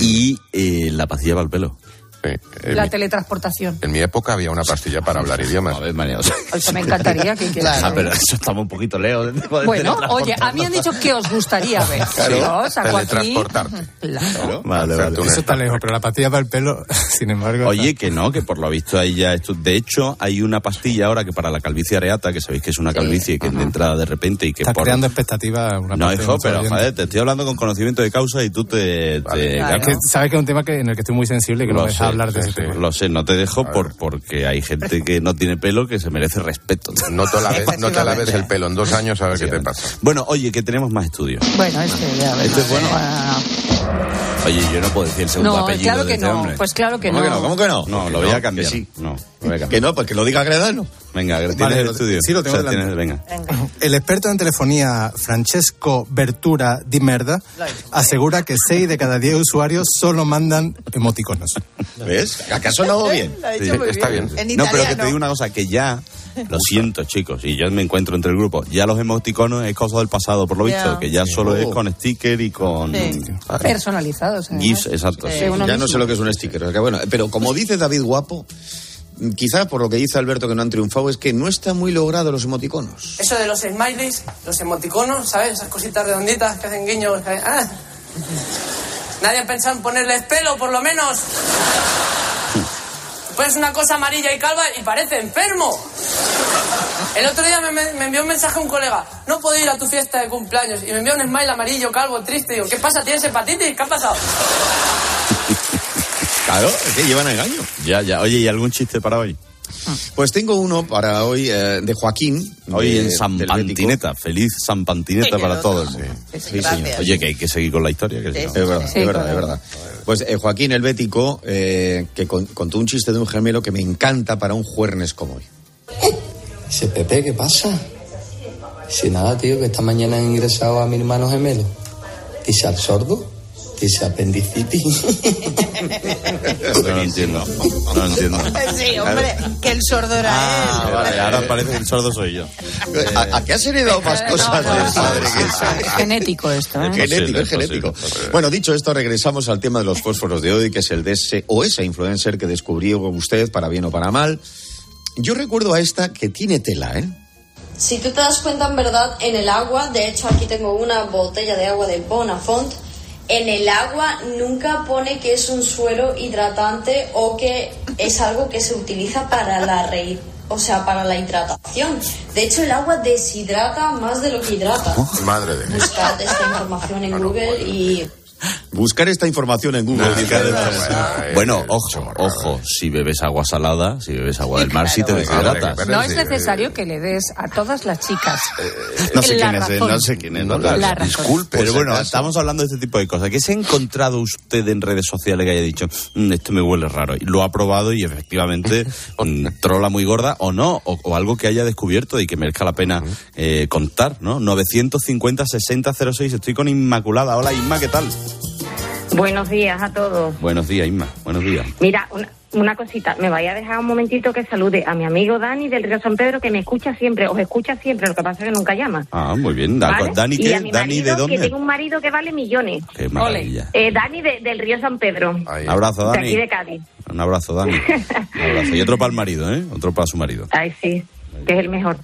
y eh, la pastilla para el pelo En, La mi, teletransportación. en mi época había una pastilla para hablar idiomas. a ver María o sea, Eso me encantaría. que hiciera. ah, pero eso estamos un poquito lejos Bueno, oye, a mí han dicho que os gustaría ver. Claro. Saco aquí. Teletransportarte. Claro. Vale, vale. Eso está lejos, pero la pastilla para el pelo, sin embargo. Oye, que no, que por lo visto hay ya esto. De hecho, hay una pastilla ahora que para la calvicie areata, que sabéis que es una calvicie que de entrada de repente y que Estás por. creando expectativas. Una No, hijo, pero joder, te estoy hablando con conocimiento de causa y tú te. te- Es que sabes que es un tema que, en el que estoy muy sensible y que no me deja sé, hablar de sí, ese sí, tema. Lo sé, no te dejo por, porque hay gente que no tiene pelo que se merece respeto. No te, laves, no te laves el pelo en dos años a ver qué te pasa. Bueno, oye, que tenemos más estudios. Bueno, este ya. Este es bueno. Oye, yo no puedo decir el segundo No, apellido claro de que este no. hombre. Pues claro que ¿Cómo no. que no? ¿Cómo que no? No, lo voy a cambiar. que sí. No, Que no, pues que lo diga Gredano. Venga, ¿tienes Vale, el estudio? sí, lo tengo O sea, tienes- venga. El experto en telefonía Francesco Bertura Di Merda asegura que 6 de cada 10 usuarios solo mandan emoticonos. ¿Ves? ¿Acaso no bien? Lo ha hecho Sí, muy está bien. bien. En no, pero que te digo una cosa, que ya, lo siento chicos, y yo me encuentro entre el grupo, ya los emoticonos es cosa del pasado, por lo visto, que ya solo es Oh. con sticker y con Sí. ¿sabes? Personalizados. además. GIFs, exacto. Sí, sí. uno Ya no sé lo que es un sticker. o sea que bueno, pero como dice David Guapo, quizá por lo que dice Alberto que no han triunfado, es que no están muy logrados los emoticonos. Eso de los smileys, los emoticonos, ¿sabes? Esas cositas redonditas que hacen guiños. ¡Ah! Nadie ha pensado en ponerles pelo, por lo menos. Pues una cosa amarilla y calva y parece enfermo. El otro día me, envió un mensaje un colega. No puedo ir a tu fiesta de cumpleaños. Y me envió un smile amarillo, calvo, triste. Digo, ¿qué pasa? ¿Tienes hepatitis? ¿Qué ha pasado? Claro, es que llevan engaño. Ya, ya. Oye, ¿y algún chiste para hoy? Pues tengo uno para hoy eh, de Joaquín. Hoy de- en San. Pantineta. Feliz San Pantineta para todos. Sí, señor. Oye, que hay que seguir con la historia. Que si no- Es verdad, Sí, es verdad, es verdad. Pues eh, Joaquín el Bético, eh, que con- contó un chiste de un gemelo que me encanta para un jueves como hoy. Dice, Pepe, ¿qué pasa? Dice, nada, tío, que esta mañana han ingresado a mi hermano gemelo. Dice, ¿al sordo? Dice, apendicitis. No lo entiendo. No lo entiendo. Sí, hombre, que el sordo era Ah, él. vale, ahora parece que el sordo soy yo. ¿A, a qué has heredado más cosas no, del sí, padre que Es genético esto. ¿eh? Es genético, es genético. posible. Bueno, dicho esto, regresamos al tema de los fósforos de hoy, que es el de ese o esa influencer que descubrió usted, para bien o para mal. Yo recuerdo a esta que tiene tela, ¿eh? Si tú te das cuenta, en verdad, en el agua, de hecho aquí tengo una botella de agua de Bonafont, en el agua nunca pone que es un suero hidratante o que es algo que se utiliza para la rei- o sea, para la hidratación. De hecho, el agua deshidrata más de lo que hidrata. Madre de. Buscad esta información en Google y Buscar esta información en Google. dice Además. Bueno, ojo, ojo, si bebes agua salada, si bebes agua del mar, sí te deshidratas. No es necesario que le des a todas las chicas. No sé la quién es, eh, razón. no sé quién es. Disculpe, pero bueno, estamos hablando de este tipo de cosas. ¿Qué se ha encontrado usted en redes sociales que haya dicho, "Mm, esto me huele raro? Y lo ha probado y efectivamente mm, trola muy gorda o no, o, o algo que haya descubierto y que merezca la pena eh, contar, ¿no? 950 60 06. Estoy con Inmaculada. Hola, Inma, ¿qué tal? Buenos días a todos. Buenos días, Inma. Buenos días. Mira, una, una cosita, me vaya a dejar un momentito que salude a mi amigo Dani del Río San Pedro, que me escucha siempre, os escucha siempre, lo que pasa es que nunca llama. Ah, muy bien. Da- ¿vale? ¿Dani y qué? a mi ¿Dani de dónde? Que tengo un marido que vale millones. Qué maravilla. Eh, Dani de- del Río San Pedro. Un abrazo, De Dani. aquí de Cádiz. Un abrazo, Dani. Un abrazo. Y otro para el marido, ¿eh? Otro para su marido. Ay, sí, que es el mejor.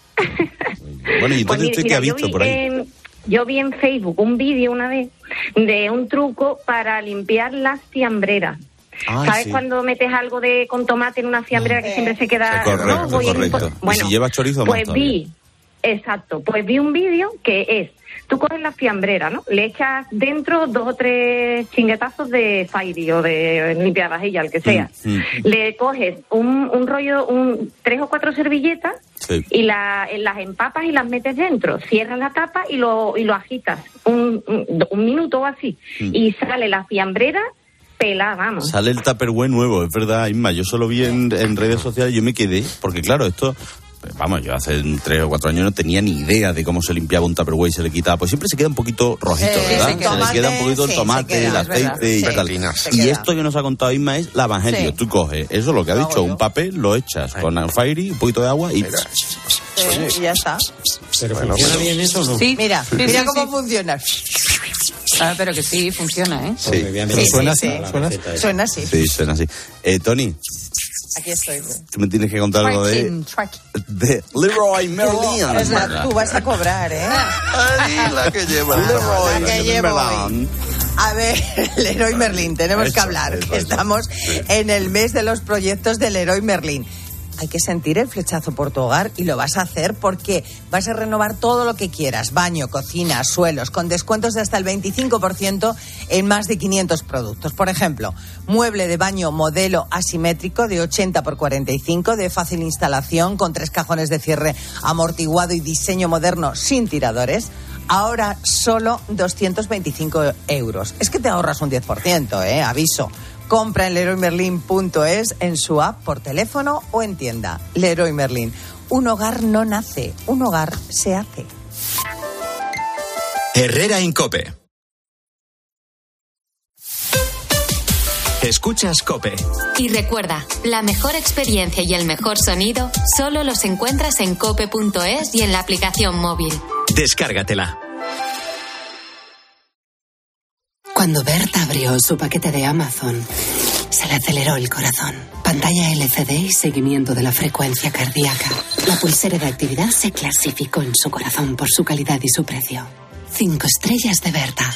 Bueno, y Pues entonces mira, usted qué ha visto vi por ahí? en- yo vi en Facebook un vídeo una vez de un truco para limpiar las fiambreras. Ay, ¿Sabes sí. cuando metes algo de con tomate en una fiambrera que siempre se queda Correcto, rojo y correcto. Bueno, y si lleva chorizo, más pues vi, exacto, pues vi un vídeo que es, tú coges la fiambrera, ¿no? Le echas dentro dos o tres chinguetazos de Fairy o de limpiavajilla, el que sea. Mm, Le coges un, un rollo, un, tres o cuatro servilletas Sí. y la- las empapas y las metes dentro. Cierras la tapa y lo, y lo agitas un, un, un minuto o así. Mm. Y sale la fiambrera pelada, vamos. Sale el Tupperware nuevo, es verdad, Inma. Yo solo vi en, en redes sociales y yo me quedé, porque claro, esto, vamos, yo hace tres o cuatro años no tenía ni idea de cómo se limpiaba un Tupperware y se le quitaba. Pues siempre se queda un poquito rojito, Sí, ¿verdad? se le queda un poquito el Sí, tomate, queda, el aceite y Sí. tal. Y esto que nos ha contado Inma es la evangelio. Sí. Tú coges, eso es lo que ha dicho, un papel, lo echas con fairy, un poquito de agua y... Sí, y ya está. Pero Bueno, funciona pero- bien eso o no? Sí. Mira, Sí, mira sí, cómo sí. funciona. Ah, pero que sí, funciona, ¿eh? Sí, Pero suena así, suena así. Suena así. Sí, suena así. Eh, Tony, Aquí estoy. tú me tienes que contar algo de, de Leroy Merlin. O sea, tú vas a cobrar, ¿eh? Ay, la que lleva el La que llevo Merlin. A ver, Leroy Merlin, tenemos Eso, que hablar. eso, estamos en el mes de los proyectos del Leroy Merlin. Hay que sentir el flechazo por tu hogar y lo vas a hacer porque vas a renovar todo lo que quieras, baño, cocina, suelos, con descuentos de hasta el 25% en más de 500 productos. Por ejemplo, mueble de baño modelo asimétrico de 80 por 45 de fácil instalación con tres cajones de cierre amortiguado y diseño moderno sin tiradores. Ahora solo 225 euros. Es que te ahorras un 10%, ¿eh? Aviso. Compra en leroymerlin.es, en su app, por teléfono o en tienda. Leroy Merlin. Un hogar no nace, un hogar se hace. Herrera Incope. Escuchas Cope. Y recuerda, la mejor experiencia y el mejor sonido solo los encuentras en cope.es y en la aplicación móvil. Descárgatela. Cuando Berta abrió su paquete de Amazon, se le aceleró el corazón. Pantalla LCD y seguimiento de la frecuencia cardíaca. La pulsera de actividad se clasificó en su corazón por su calidad y su precio. Cinco estrellas de Berta.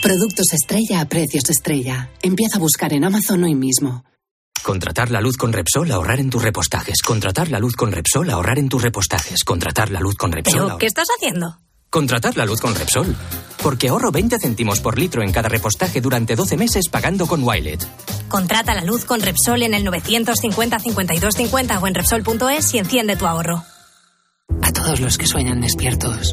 Productos estrella a precios estrella. Empieza a buscar en Amazon hoy mismo. Contratar la luz con Repsol, ahorrar en tus repostajes. Contratar la luz con Repsol, ahorrar en tus repostajes. Contratar la luz con Repsol. ¿Pero qué estás haciendo? Contratar la luz con Repsol. Porque ahorro 20 céntimos por litro en cada repostaje durante 12 meses pagando con Wilet. Contrata la luz con Repsol en el 950 52 50 o en Repsol.es y enciende tu ahorro. A todos los que sueñan despiertos,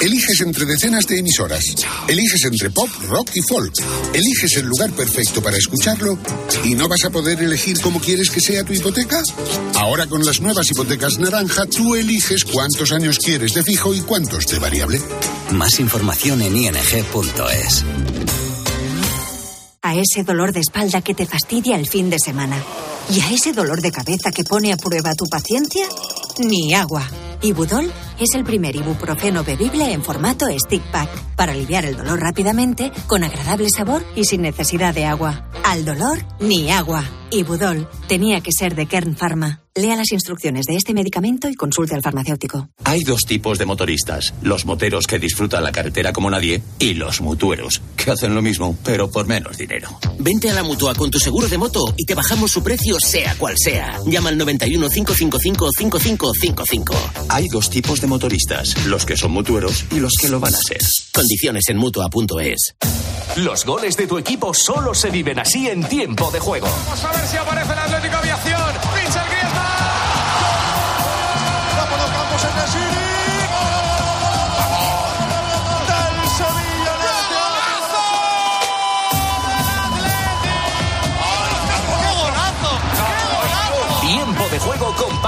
Eliges entre decenas de emisoras. Eliges entre pop, rock y folk. Eliges el lugar perfecto para escucharlo y no vas a poder elegir cómo quieres que sea tu hipoteca. Ahora con las nuevas hipotecas naranja, tú eliges cuántos años quieres de fijo y cuántos de variable. Más información en ing.es. A ese dolor de espalda que te fastidia el fin de semana. Y a ese dolor de cabeza que pone a prueba tu paciencia, ni agua. Ibudol es el primer ibuprofeno bebible en formato stick pack para aliviar el dolor rápidamente, con agradable sabor y sin necesidad de agua. Al dolor, ni agua. Ibudol tenía que ser de Kern Pharma. Lea las instrucciones de este medicamento y consulte al farmacéutico. Hay dos tipos de motoristas. Los moteros que disfrutan la carretera como nadie y los mutueros, que hacen lo mismo, pero por menos dinero. Vente a la mutua con tu seguro de moto y te bajamos su precio sea cual sea. Llama al 91 555 5555. Hay dos tipos de motoristas, los que son mutueros y los que lo van a ser. Condiciones en mutua.es. Los goles de tu equipo solo se viven así en tiempo de juego. Vamos a ver si aparece el Atlético Aviación.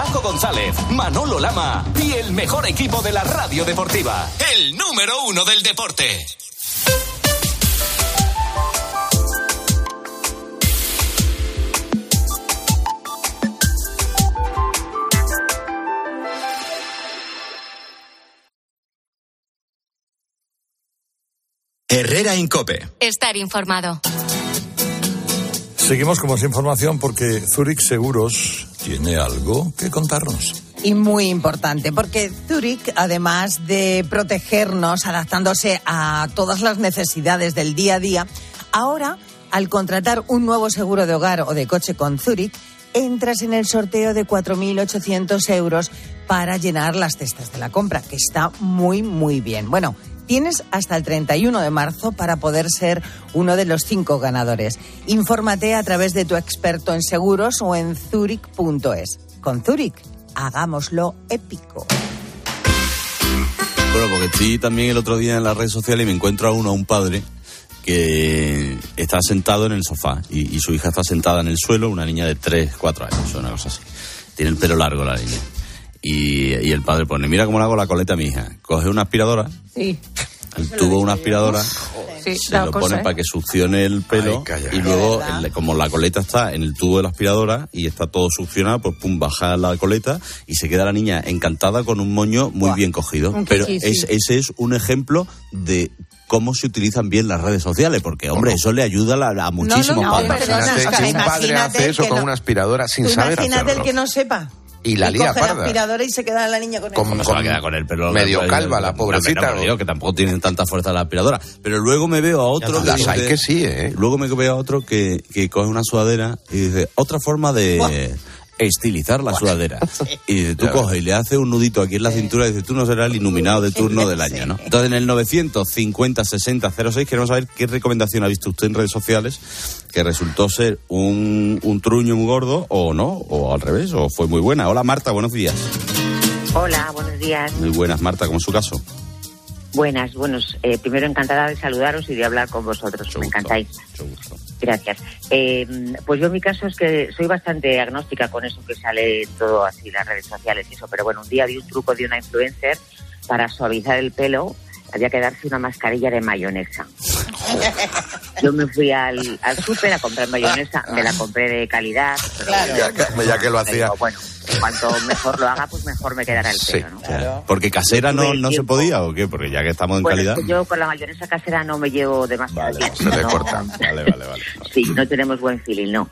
Paco González, Manolo Lama y el mejor equipo de la radio deportiva. El número uno del deporte. Herrera Incope. Estar informado. Seguimos con más información porque Zurich Seguros tiene algo que contarnos. Y muy importante, porque Zurich, además de protegernos, adaptándose a todas las necesidades del día a día, ahora, al contratar un nuevo seguro de hogar o de coche con Zurich, entras en el sorteo de 4.800 euros para llenar las cestas de la compra, que está muy, muy bien. Bueno, tienes hasta el 31 de marzo para poder ser uno de los cinco ganadores. Infórmate a través de tu experto en seguros o en zurich.es. Con Zurich, hagámoslo épico. Bueno, porque estoy también el otro día en las redes sociales y me encuentro a uno, a un padre, que está sentado en el sofá y, y su hija está sentada en el suelo, una niña de 3, 4 años, una cosa así. Tiene el pelo largo la niña. Y, y el padre pone, mira cómo le hago la coleta a mi hija. Coge una aspiradora, Sí. el tubo de una aspiradora, Sí, se lo cosa, pone ¿eh? para que succione el pelo y luego, el- como la coleta está en el tubo de la aspiradora y está todo succionado, pues pum, baja la coleta y se queda la niña encantada con un moño muy bien cogido. Un Pero es- sí. ese es un ejemplo de cómo se utilizan bien las redes sociales, porque, hombre, eso le ayuda a, a muchísimos no, padres. Imagínate que un padre hace eso con no- una aspiradora sin saber imagínate hacerlo. el que no sepa. Y la lía coge la parda. aspiradora y se queda la niña con el ¿Cómo se va a quedar con el pelo medio largo? calva la pobrecita, ¿no? Que tampoco tienen tanta fuerza la aspiradora. Pero luego me veo a otro Las que hay dice- que sí, ¿eh? Luego me veo a otro que, que coge una sudadera y dice, otra forma de estilizar la sudadera. Y dice, tú coges y le haces un nudito aquí en la cintura y dices, tú no serás el iluminado de turno del año, ¿no? Entonces en el 950 60 06 queremos saber qué recomendación ha visto usted en redes sociales que resultó ser un, un truño muy gordo o no, o al revés, o fue muy buena. Hola Marta, buenos días. Hola, buenos días. Muy buenas Marta, como es su caso. Buenas, buenos. eh, primero encantada de saludaros y de hablar con vosotros. Me encantáis. Gracias. Eh, pues yo en mi caso es que soy bastante agnóstica con eso que sale todo así en las redes sociales y eso, pero bueno, un día vi un truco de una influencer para suavizar el pelo. Había que darse una mascarilla de mayonesa. Yo me fui al, al súper a comprar mayonesa, me la compré de calidad. Ya que, ya que lo hacía. Bueno, cuanto mejor lo haga, pues mejor me quedará el Sí, pelo, ¿no? claro. Porque casera no, no se podía o qué? Porque ya que estamos en Bueno, calidad. es que yo con la mayonesa casera no me llevo demasiado bien. Se le no- corta. Vale, vale, vale. Sí, no tenemos buen feeling, no.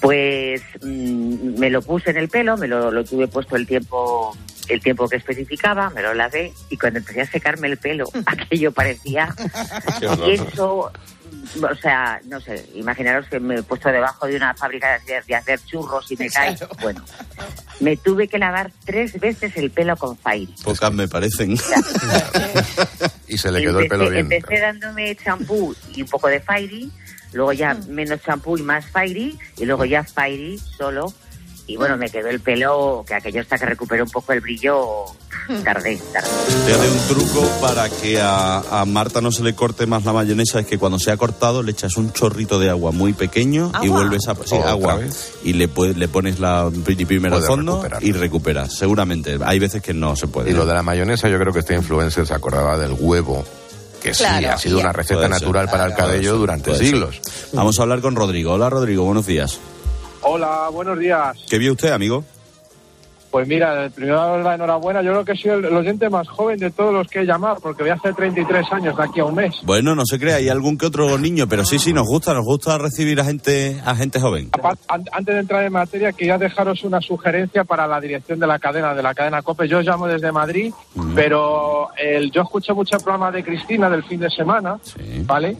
Pues mm, me lo puse en el pelo, me lo, lo tuve puesto el tiempo el tiempo que especificaba, me lo lavé y cuando empecé a secarme el pelo, aquello parecía Qué horror. y eso o sea, no sé, imaginaros que me he puesto debajo de una fábrica de hacer, de hacer churros y me cae. Bueno, me tuve que lavar tres veces el pelo con Fairy. Pocas me parecen. y se le quedó el pelo bien. empecé dándome champú y un poco de Fairy, luego ya menos champú y más Fairy, y luego ya Fairy solo. Y bueno, me quedó el pelo, que aquello hasta que recuperé un poco el brillo, tardé, tardé. Fíjate, un truco para que a, a Marta no se le corte más la mayonesa es que cuando se ha cortado le echas un chorrito de agua muy pequeño y vuelves a sí, ¿Otra agua vez? y le, puedes- le pones la pri- primero al fondo y recuperas. Seguramente. Hay veces que no se puede. Y lo de la mayonesa, yo creo que este influencer se acordaba del huevo, que sí, Claro, ha sido una receta Puede ser, natural para el cabello ser, durante siglos. ser. Vamos a hablar con Rodrigo. Hola Rodrigo, buenos días. Hola, buenos días. ¿Qué vio usted, amigo? Pues mira, primero la enhorabuena. Yo creo que soy el, el oyente más joven de todos los que he llamado, porque voy a hacer 33 años de aquí a un mes. Bueno, no se crea, hay algún que otro niño, pero sí, sí, nos gusta, nos gusta recibir a gente, a gente joven. Antes de entrar en materia, quería dejaros una sugerencia para la dirección de la cadena, de la cadena COPE. Yo os llamo desde Madrid, pero el, yo escucho mucho el programa de Cristina del fin de semana, ¿vale?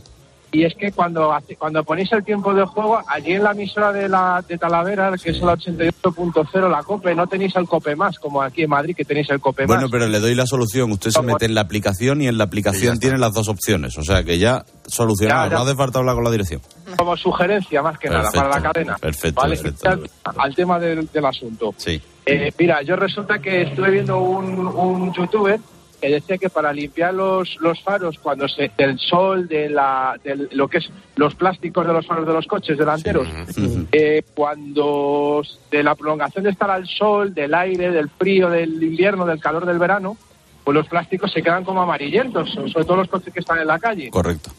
Y es que cuando, hace- cuando ponéis el tiempo de juego, allí en la emisora de, la, de Talavera, que es la 88.0, la COPE, no tenéis el COPE más, como aquí en Madrid, que tenéis el COPE Bueno, más. pero le doy la solución. Usted se mete en la aplicación y en la aplicación tiene las dos opciones. O sea que ya solucionado. Ya, ya. No hace falta hablar con la dirección. Como sugerencia, más que nada, Perfecto, para la cadena. perfecto, ¿vale? perfecto. Al, al tema del, del asunto. Sí. Eh, mira, yo resulta que estuve viendo un, un youtuber que decía que para limpiar los, los faros cuando se del sol, de la, de lo que es los plásticos de los faros de los coches delanteros, eh, cuando de la prolongación de estar al sol, del aire, del frío, del invierno, del calor del verano, pues los plásticos se quedan como amarillentos, sobre todo los coches que están en la calle. Correcto.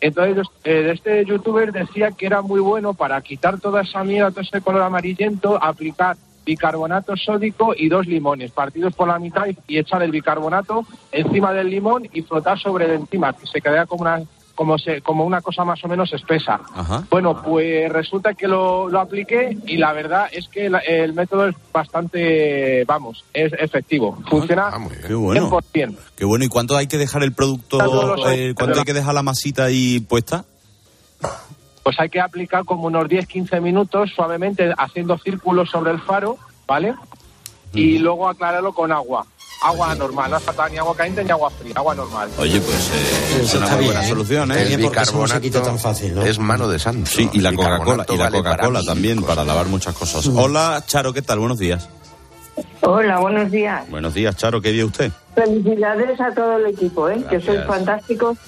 Entonces, eh, este youtuber decía que era muy bueno para quitar toda esa mierda, todo ese color amarillento, aplicar bicarbonato sódico y dos limones partidos por la mitad y, echar el bicarbonato encima del limón y flotar sobre el encima, que se queda como una, como, se, como una cosa más o menos espesa. Ajá. Bueno, pues resulta que lo, lo apliqué y la verdad es que la- el método es bastante, vamos, es efectivo. Funciona Qué bueno. 100%. Qué bueno. ¿Y cuánto hay que dejar el producto? Eh, ¿Cuánto hay que dejar la masita ahí puesta? Pues hay que aplicar como unos 10-15 minutos suavemente haciendo círculos sobre el faro, ¿vale? Y luego aclararlo con agua. Agua normal, no hace falta ni agua caliente ni agua fría, agua normal. Oye, pues eh, es una muy buena ¿eh? solución, ¿eh? El bicarbonato es mano de santo. Sí, y la Coca-Cola, y la Coca-Cola también para lavar muchas cosas. Hola, Charo, ¿qué tal? Buenos días. Hola, buenos días. Buenos días, Charo, ¿qué día usted? Felicidades a todo el equipo, ¿eh? que sois fantásticos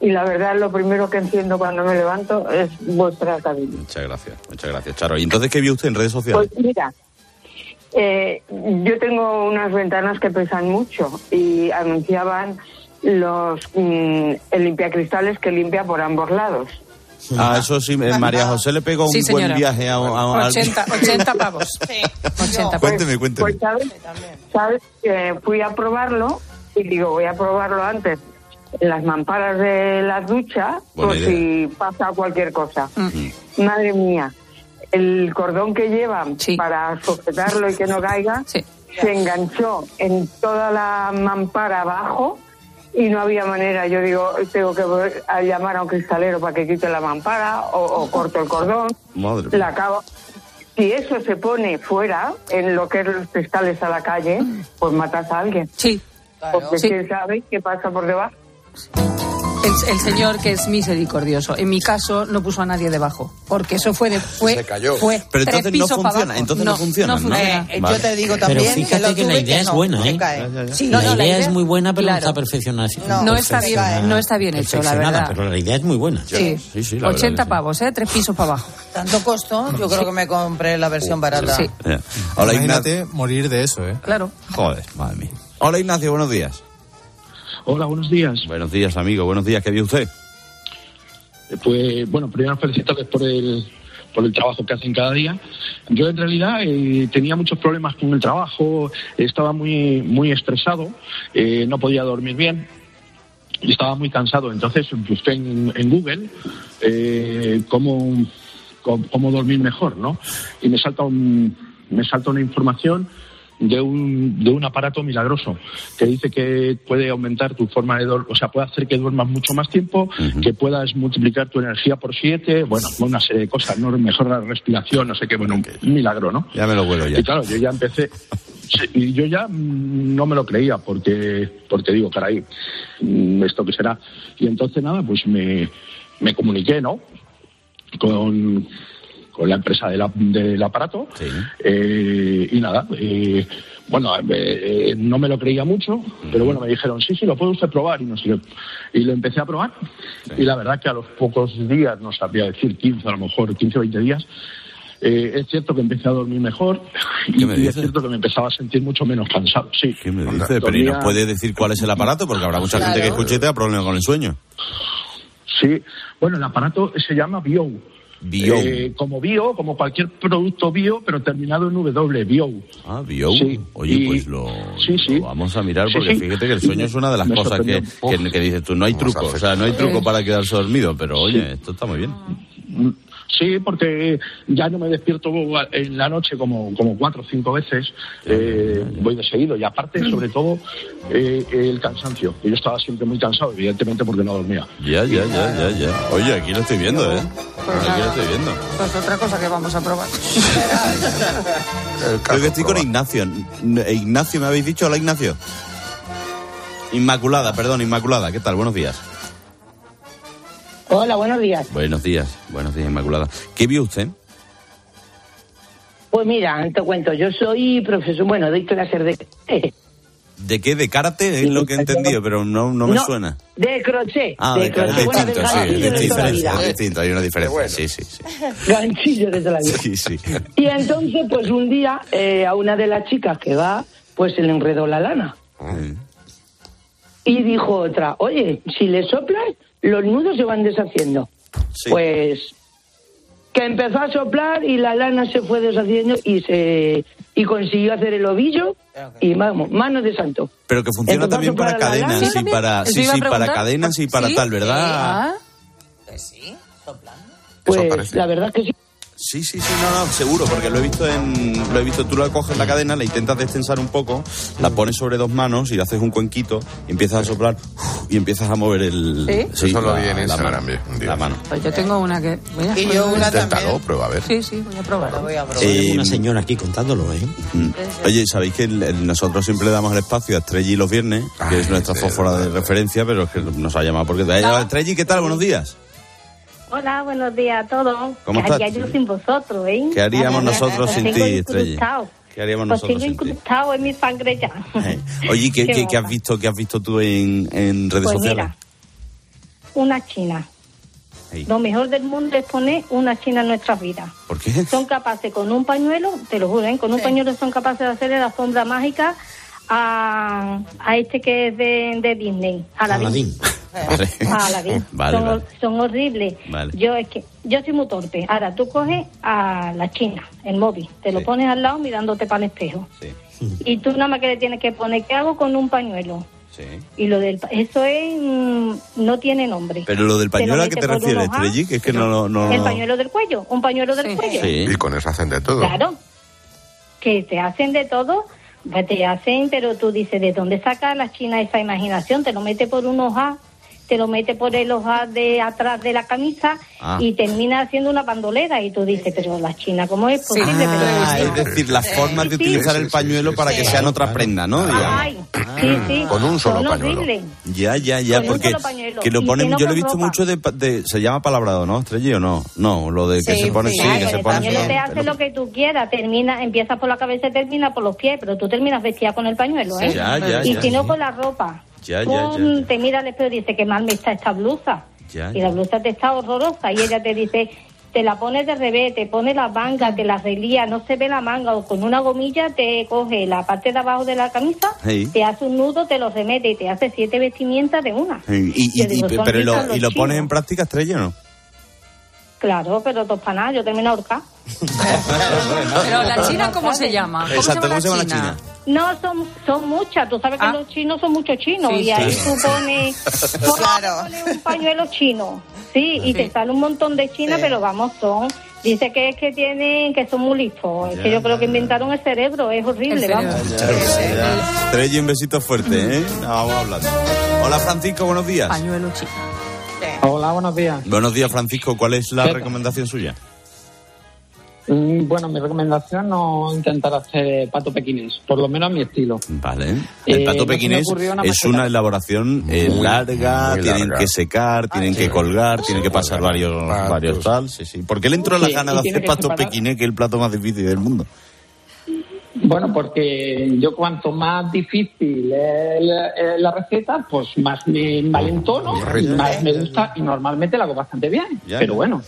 y la verdad lo primero que enciendo cuando me levanto es vuestra cabina. Muchas gracias, muchas gracias, Charo. ¿Y entonces qué vio usted en redes sociales? Pues mira, eh, yo tengo unas ventanas que pesan mucho y anunciaban los mm, el limpiacristales que limpia por ambos lados. Ah, eso sí, eh, María José le pegó un Sí, buen señora. viaje a, a- a- 80, 80 pavos. 80 pavos. Cuénteme, cuénteme. Pues sabes, sabes que fui a probarlo y digo, voy a probarlo antes las mamparas de la ducha Buena por idea. si pasa cualquier cosa. Madre mía, el cordón que llevan para sujetarlo y que no caiga se enganchó en toda la mampara abajo y no había manera. Yo digo, tengo que volver a llamar a un cristalero para que quite la mampara o, o corto el cordón. Madre mía. La acabo. Si eso se pone fuera, en lo que es los cristales a la calle, pues matas a alguien. Sí. Porque Sí. quién sabe qué pasa por debajo. El, el señor que es misericordioso. En mi caso no puso a nadie debajo, porque eso fue de fue Se cayó. fue Pero tres entonces no pisos para funciona, abajo. entonces no funciona, ¿no? funciona. Eh, Vale. Yo te digo Pero también fíjate lo que la idea que es no, buena, ¿eh? Sí, la, idea es muy buena, pero no está perfeccionada. No está bien, no está bien hecho, la verdad. Pero la idea es muy buena. Sí. la verdad 80 que sí. pavos, ¿eh? Tres pisos para abajo. Tanto costo, yo creo que me compré la versión barata. Sí. Ya. Hola, Imagínate Ignacio. morir de eso, ¿eh? Claro. Joder, madre mía. Hola, Ignacio, buenos días. Hola, buenos días. Buenos días, amigo. Buenos días, ¿qué vio usted? Eh, Pues bueno, primero felicitarles por el, por el trabajo que hacen cada día. Yo en realidad eh, tenía muchos problemas con el trabajo, estaba muy, muy estresado, eh, no podía dormir bien y estaba muy cansado. Entonces busqué en, en Google eh, cómo, cómo, cómo dormir mejor, ¿no? Y me salta, un, me salta una información de un, de un aparato milagroso que dice que puede aumentar tu forma de dormir, o sea, puede hacer que duermas mucho más tiempo, que puedas multiplicar tu energía por siete, bueno, una serie de cosas, ¿no? Mejora la respiración, no sé qué, bueno, un milagro, ¿no? Ya me lo vuelo ya. Y claro, yo ya empecé. y yo ya mm, no me lo creía porque, porque digo, caray, mm, ¿esto qué será? Y entonces nada, pues me, me comuniqué, ¿no? Con, con la empresa de la- del aparato. Eh, y nada, eh, bueno, eh, eh, no me lo creía mucho, pero bueno, me dijeron, sí, sí, lo puede usted probar. Y, no sé y lo empecé a probar. Y la verdad que a los pocos días, no sabría decir 15, a lo mejor 15 o 20 días, eh, es cierto que empecé a dormir mejor y, me y es cierto que me empezaba a sentir mucho menos cansado. Sí. ¿Qué me dice? Pero ¿y nos puede decir cuál es el aparato? Porque habrá mucha gente que escuche y tenga problemas con el sueño. Sí, bueno, el aparato se llama Bio. Bio. Eh, como bio, como cualquier producto bio, pero terminado en W, bio. Ah, bio. Sí, Oye, y- pues lo, sí, sí. lo vamos a mirar porque sí. fíjate que el sueño es una de las Me cosas que, que, que dices tú, no hay Vamos truco, o sea, no hay truco para quedarse dormido, pero oye, esto está muy bien. Sí, porque ya no me despierto en la noche como, como cuatro o cinco veces, eh, voy de seguido. Y aparte, sobre todo, eh, el cansancio. Yo estaba siempre muy cansado, evidentemente, porque no dormía. Ya, ya, ya, ya, ya. Oye, aquí lo estoy viendo, ¿eh? Aquí lo estoy viendo. Pues otra cosa que vamos a probar. Creo que estoy con Ignacio. N- Ignacio, ¿me habéis dicho? Hola, Ignacio. Inmaculada, perdón, Inmaculada. ¿Qué tal? Buenos días. Hola, buenos días. Buenos días, buenos días, Inmaculada. ¿Qué vio usted? Pues mira, te cuento, yo soy profesor, bueno, doy clases de, ¿De qué? ¿De karate? Es lo que he entendido, pero no, no me No. suena. de crochet. Ah, de crochet, bueno, distinto, sí, es distinto, vida. es distinto, hay una diferencia. Sí, sí, sí. Ganchillo de toda la vida. Sí, sí. Y entonces, pues un día, eh, a una de las chicas que va, pues se le enredó la lana. Y dijo otra, oye, si le soplas, los nudos se van deshaciendo. Pues que empezó a soplar y la lana se fue deshaciendo y se y consiguió hacer el ovillo y vamos, mano de santo. Pero que funciona Empezó también para cadenas Sí, y también. para, sí, sí, para cadenas y para ¿Sí? tal, ¿verdad? Ah. sí, soplando. Pues la verdad que sí. Sí, sí, sí, no, no, seguro, porque lo he visto en, lo he visto, tú la coges la cadena, la intentas destensar un poco, la pones sobre dos manos y le haces un cuenquito y empiezas a soplar y empiezas a mover el... ¿Sí? Eso lo la- vi en la Instagram, mano, un día. La mano. Pues yo tengo una que. Voy a Y yo una Inténtalo, también. prueba a ver. Sí, sí, voy a probar. Voy a probar. Eh, Una señora aquí contándolo, ¿eh? Mm. Oye, sabéis que el- el- nosotros siempre le damos el espacio a Estrelli los viernes, que es nuestra fósfora de referencia, pero es que nos ha llamado porque... Estrelli, ¿qué tal? Buenos días. Hola, buenos días a todos. ¿Cómo ¿Qué haría estás? yo sin vosotros, eh? ¿Qué haríamos nosotros sin ti, Estrella? ¿Qué haríamos Pues nosotros tengo sin ti? incrustado en mi sangre ya. Oye, ¿qué, Qué qué- qué has visto, qué has visto tú en, en redes Pues sociales? mira, una china. Lo mejor del mundo es poner una china en nuestras vidas. ¿Por qué? Son capaces con un pañuelo, te lo juro, ¿eh? con un pañuelo son capaces de hacerle la sombra mágica a, a este que es de, de Disney, Aladdin. Aladín. Vale. A Aladdin. Vale, son, vale. son horribles. Vale. Yo es que yo soy muy torpe. Ahora tú coges a la china, el móvil, te lo pones al lado mirándote para el espejo. Y tú nada más que le tienes que poner, ¿qué hago con un pañuelo? Sí. Y lo del pa- eso es mm, no tiene nombre. Pero lo del pañuelo, ¿a qué te refieres, Estrelli? Que es que no lo... No, El pañuelo del cuello, un pañuelo del cuello. Y con eso hacen de todo. Claro, que te hacen de todo, pues te hacen, pero tú dices, ¿de dónde saca la China esa imaginación? Te lo mete por un hoja, te lo mete por el hoja de atrás de la camisa Ah. y termina haciendo una bandolera y tú dices, pero la China, ¿cómo es posible? Ah, Pero es decir, las formas de utilizar sí, el pañuelo para que sean otras prendas, ¿no? Ay, sí, sí. Con un solo Son pañuelo. horribles. Ya, ya, ya, Con porque que lo ponen, que no yo lo he visto ropa. mucho de, de- se llama palabrado, ¿no, Estrelli, o no? No, lo de que Sí, se pone, sí, Claro, que se el pone... pañuelo te hace lo que tú quieras, termina, empiezas por la cabeza y termina por los pies, pero tú terminas vestida con el pañuelo, ¿eh? Sí, ya, ya, y ya, si no sí. con la ropa. Ya, ya, ya, te mira al espejo y dice que mal me está esta blusa. Y la blusa te está horrorosa y ella te dice, te la pones de revés, te pone la manga, te la relía, no se ve la manga o con una gomilla te coge la parte de abajo de la camisa, Sí. te hace un nudo, te lo remete y te hace siete vestimentas de una. Y, y- Yo y- digo, son pero listos lo, los y lo pones en práctica, Estrella, o no? Claro, pero dos para nada, yo termino ahorcada. Pero la China, ¿cómo se llama? ¿Cómo Exacto, se llama ¿cómo se llama la China? No, son, son muchas. Tú sabes que los chinos son muchos chinos. Sí, y ahí sí. tú pones, pones un pañuelo chino. Sí, y te sale un montón de China, pero vamos, son. Dice que es que tienen, que son muy listos. Es Ya, que yo creo que inventaron el cerebro. Es horrible, vamos. Estrella, un besito fuerte, ¿eh? Vamos hablando. Hola, Francisco, buenos días. Pañuelo chino. Hola, buenos días. Buenos días, Francisco. ¿Cuál es la recomendación suya? Mm, Bueno, mi recomendación no intentar hacer pato pequinés, por lo menos a mi estilo. Vale. Eh, El no pato me pequinés una es una elaboración eh, Muy, larga, muy tienen larga. que secar, tienen que colgar, tienen que pasar varios, varios tal. Sí, sí. ¿Por qué le entró la gana de hacer pato separar- pequinés, que es el plato más difícil del mundo? Bueno, porque yo cuanto más difícil es la, receta, pues más me envalentono más me gusta y normalmente la hago bastante bien. Ya, Pero ya. bueno,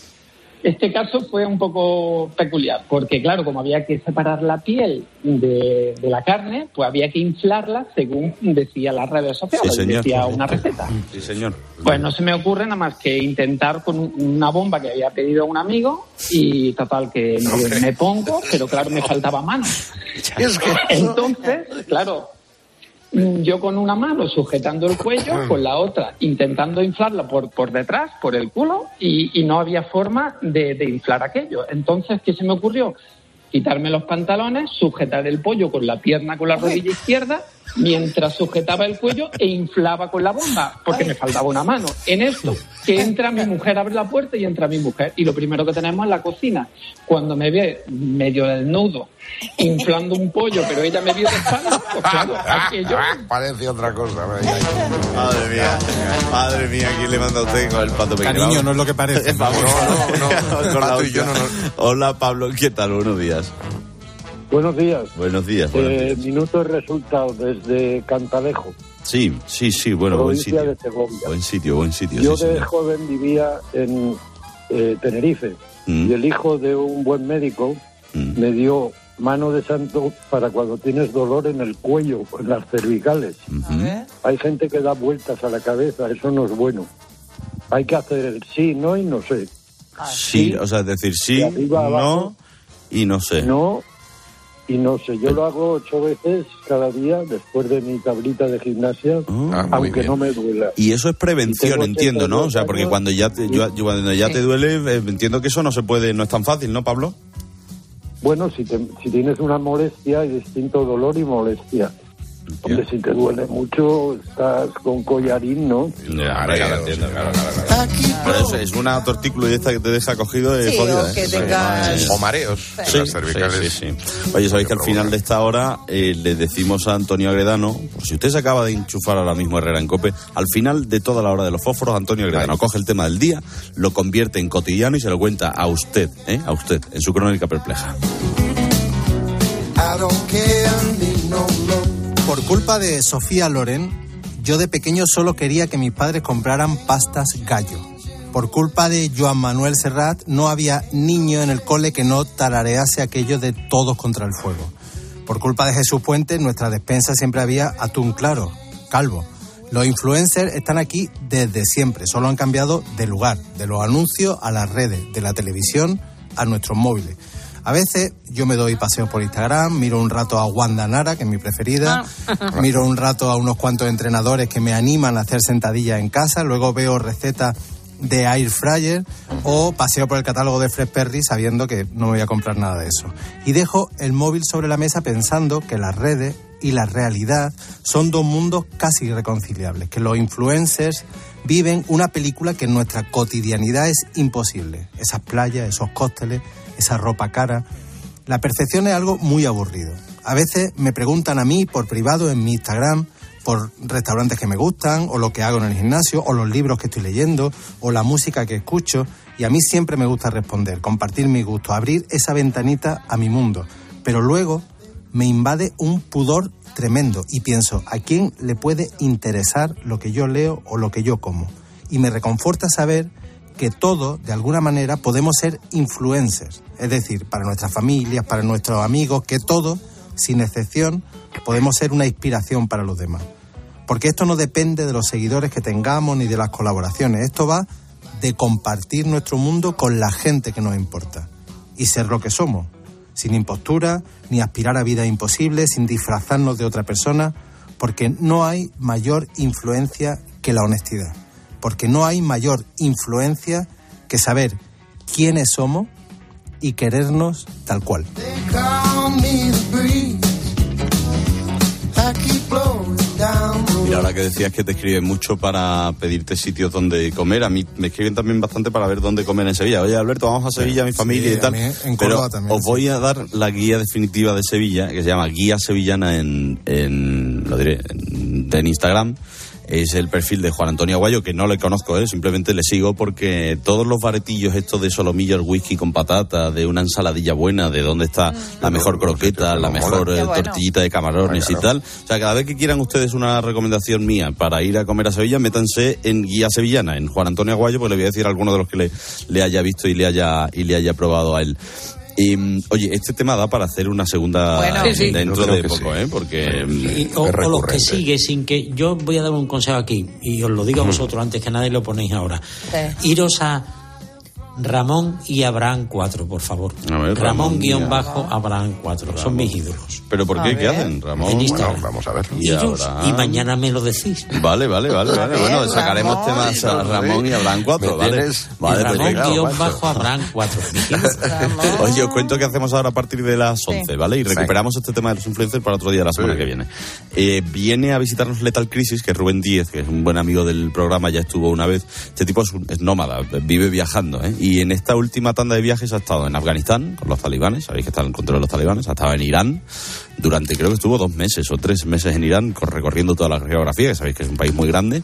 Este caso fue un poco peculiar, porque claro, como había que separar la piel de, la carne, pues había que inflarla según decía las redes sociales, decía una receta. Sí, señor. Pues no se me ocurre nada más que intentar con una bomba que había pedido un amigo y total que me, me pongo, pero claro, me faltaba mano. Entonces, claro, yo con una mano sujetando el cuello, con la otra intentando inflarla por, por detrás, por el culo, y, no había forma de, de, inflar aquello. Entonces, ¿qué se me ocurrió? Quitarme los pantalones, sujetar el pollo con la pierna, con la rodilla izquierda mientras sujetaba el cuello e inflaba con la bomba, porque me faltaba una mano. En esto, que entra mi mujer, abre la puerta y entra mi mujer. Y lo primero que tenemos es la cocina. Cuando me ve medio desnudo, inflando un pollo, pero ella me vio de espalda, pues claro, aquello... Parece otra cosa. Madre mía, madre mía, ¿quién le manda a usted con el pato pequeño? Cariño, no es lo que parece. no, no, no. Hola, Pablo, ¿qué tal? Buenos días. Buenos días. Buenos días. Eh, minuto de resultado desde Cantalejo. Sí, sí, sí, bueno, buen sitio. de Segovia. Buen sitio, buen sitio. Yo de joven vivía en eh, Tenerife mm. y el hijo de un buen médico mm. me dio mano de santo para cuando tienes dolor en el cuello, en las cervicales. Hay gente que da vueltas a la cabeza, eso no es bueno. Hay que hacer el sí, no y no sé. Sí, o sea, es decir sí, no y no sé. No y no sé, yo lo hago ocho veces cada día después de mi tablita de gimnasia, ah, aunque no me duela. Y eso es prevención, entiendo, ¿no? O sea, porque cuando ya te, cuando ya te duele, eh, entiendo que eso no se puede, no es tan fácil, ¿no, Pablo? Bueno, si, si tienes una molestia, hay distinto dolor y molestia. Hombre, si te duele mucho, estás con collarín, ¿no? Claro, claro, claro, es una tortícula y esta que te deja cogido de sí, jodida, ¿eh? O mareos. Sí, sí, sí, Oye, sabéis que al final de esta hora eh, le decimos a Antonio Agredano, por si usted se acaba de enchufar ahora mismo Herrera en Cope, al final de toda la hora de los fósforos, Antonio Agredano coge el tema del día, lo convierte en cotidiano y se lo cuenta a usted, ¿eh? A usted, en su crónica perpleja. Por culpa de Sofía Loren, yo de pequeño solo quería que mis padres compraran pastas gallo. Por culpa de Joan Manuel Serrat, no había niño en el cole que no tararease aquello de todos contra el fuego. Por culpa de Jesús Puente, en nuestra despensa siempre había atún claro, calvo. Los influencers están aquí desde siempre, solo han cambiado de lugar, de los anuncios a las redes, de la televisión a nuestros móviles. A veces yo me doy paseo por Instagram, miro un rato a Wanda Nara, que es mi preferida, ah. miro un rato a unos cuantos entrenadores que me animan a hacer sentadillas en casa, luego veo recetas de air fryer o paseo por el catálogo de Fresh Perry sabiendo que no me voy a comprar nada de eso. Y dejo el móvil sobre la mesa pensando que las redes y la realidad son dos mundos casi irreconciliables, que los influencers viven una película que en nuestra cotidianidad es imposible. Esas playas, esos cócteles, esa ropa cara. La percepción es algo muy aburrido. A veces me preguntan a mí por privado en mi Instagram por restaurantes que me gustan, o lo que hago en el gimnasio, o los libros que estoy leyendo, o la música que escucho, y a mí siempre me gusta responder, compartir mi gusto, abrir esa ventanita a mi mundo. Pero luego me invade un pudor tremendo y pienso, ¿a quién le puede interesar lo que yo leo o lo que yo como? Y me reconforta saber que todos, de alguna manera, podemos ser influencers. Es decir, para nuestras familias, para nuestros amigos, que todos, sin excepción, podemos ser una inspiración para los demás. Porque esto no depende de los seguidores que tengamos ni de las colaboraciones. Esto va de compartir nuestro mundo con la gente que nos importa y ser lo que somos, sin impostura, ni aspirar a vida imposible, sin disfrazarnos de otra persona, porque no hay mayor influencia que la honestidad porque no hay mayor influencia que saber quiénes somos y querernos tal cual. Mira, ahora que decías que te escriben mucho para pedirte sitios donde comer, a mí me escriben también bastante para ver dónde comer en Sevilla. Oye, Alberto, vamos a Sevilla, mi familia y tal. pero os voy a dar la guía definitiva de Sevilla, que se llama Guía Sevillana en, en lo diré, en Instagram es el perfil de Juan Antonio Aguayo, que no le conozco, ¿eh? simplemente le sigo porque todos los baretillos estos de solomillo, el whisky con patata, de una ensaladilla buena, de dónde está la mejor croqueta, la mejor eh, tortillita de camarones y tal. O sea, cada vez que quieran ustedes una recomendación mía para ir a comer a Sevilla, métanse en Guía Sevillana, en Juan Antonio Aguayo, pues le voy a decir a alguno de los que le, le haya visto y le haya, y le haya probado a él. Y, mm, oye, este tema da para hacer una segunda dentro de poco, ¿eh? Porque. o, o los que sigue sin que. Yo voy a dar un consejo aquí, y os lo digo a vosotros antes que nadie lo ponéis ahora. Iros a Ramón y Abraham 4, por favor. A ver, Ramón Ramón guion bajo Abraham 4. Son mis ídolos. ¿Pero por qué? ¿Qué hacen, Ramón? En Instagram. Bueno, vamos a ver. Y, ellos, y mañana me lo decís. Vale, vale, vale, vale. Bueno, sacaremos temas a Ramón y Abraham 4, Me ¿vale? Ramón guion bajo Abraham 4. Oye, os cuento qué hacemos ahora a partir de las 11, ¿vale? Y recuperamos este tema de los influencers para otro día, la semana que viene. Eh, viene a visitarnos Lethal Crisis, que es Rubén Díez, que es un buen amigo del programa, ya estuvo una vez. Este tipo es, un- es nómada, vive viajando, ¿eh? Y en esta última tanda de viajes ha estado en Afganistán con los talibanes, sabéis que está en control de los talibanes, ha estado en Irán durante, creo que estuvo dos meses o tres meses en Irán, cor- recorriendo toda la geografía, que sabéis que es un país muy grande.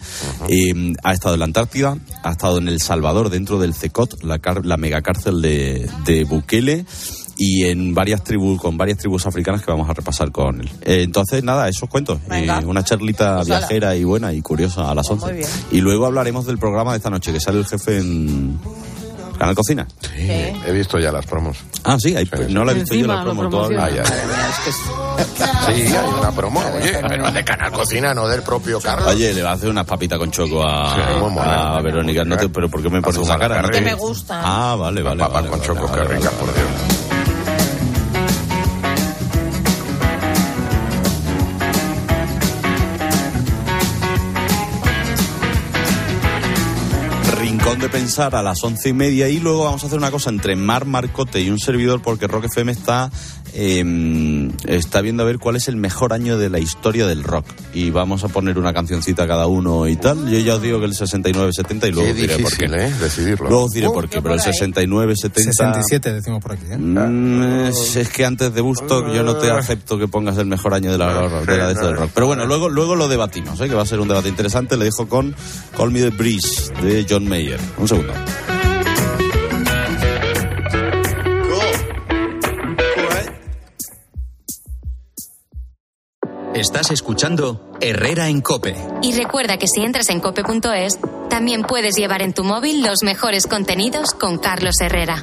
Eh, ha estado en la Antártida, ha estado en El Salvador, dentro del CECOT, la, car- la megacárcel de, de Bukele y en varias tribus, con varias tribus africanas que vamos a repasar con él. Eh, entonces, nada, esos cuentos. Eh, una charlita Pues viajera y buena y curiosa a las Pues 11. muy bien. Y luego hablaremos del programa de esta noche, que sale el jefe en Canal Cocina. Sí, he visto ya las promos. Ah, sí, hay- no la he visto yo Encima la lo promo todavía. Ah, Sí, hay una promo, oye, pero de Canal Cocina, no del propio Carlos. Oye, le va a hacer unas papitas con choco a, Sí, mola. a Verónica. No te, pero ¿por qué me pones esa cara? No Que te- me gusta. Ah, vale, vale. Papas vale, con vale, choco, vale, qué rica, vale. por Dios. Rincón de pensar a las once y media y luego vamos a hacer una cosa entre Mar Marcote y un servidor porque Rock FM está eh, está viendo a ver cuál es el mejor año de la historia del rock y vamos a poner una cancioncita cada uno y tal. Yo ya os digo que el 69-70 y luego Qué os diré por qué. difícil, ¿eh? Decidirlo. Luego os diré por qué, pero el 69-70 67 decimos por aquí, ¿eh? Mm, es, es que antes de Bustock yo no te acepto que pongas el mejor año de la, de la de esto del rock. Pero bueno, luego, luego lo debatimos, ¿eh? que va a ser un debate interesante. Le dejo con Call Me the Breeze de John Mayer. Un segundo. Estás escuchando Herrera en Cope. Y recuerda que si entras en cope.es, también puedes llevar en tu móvil los mejores contenidos con Carlos Herrera.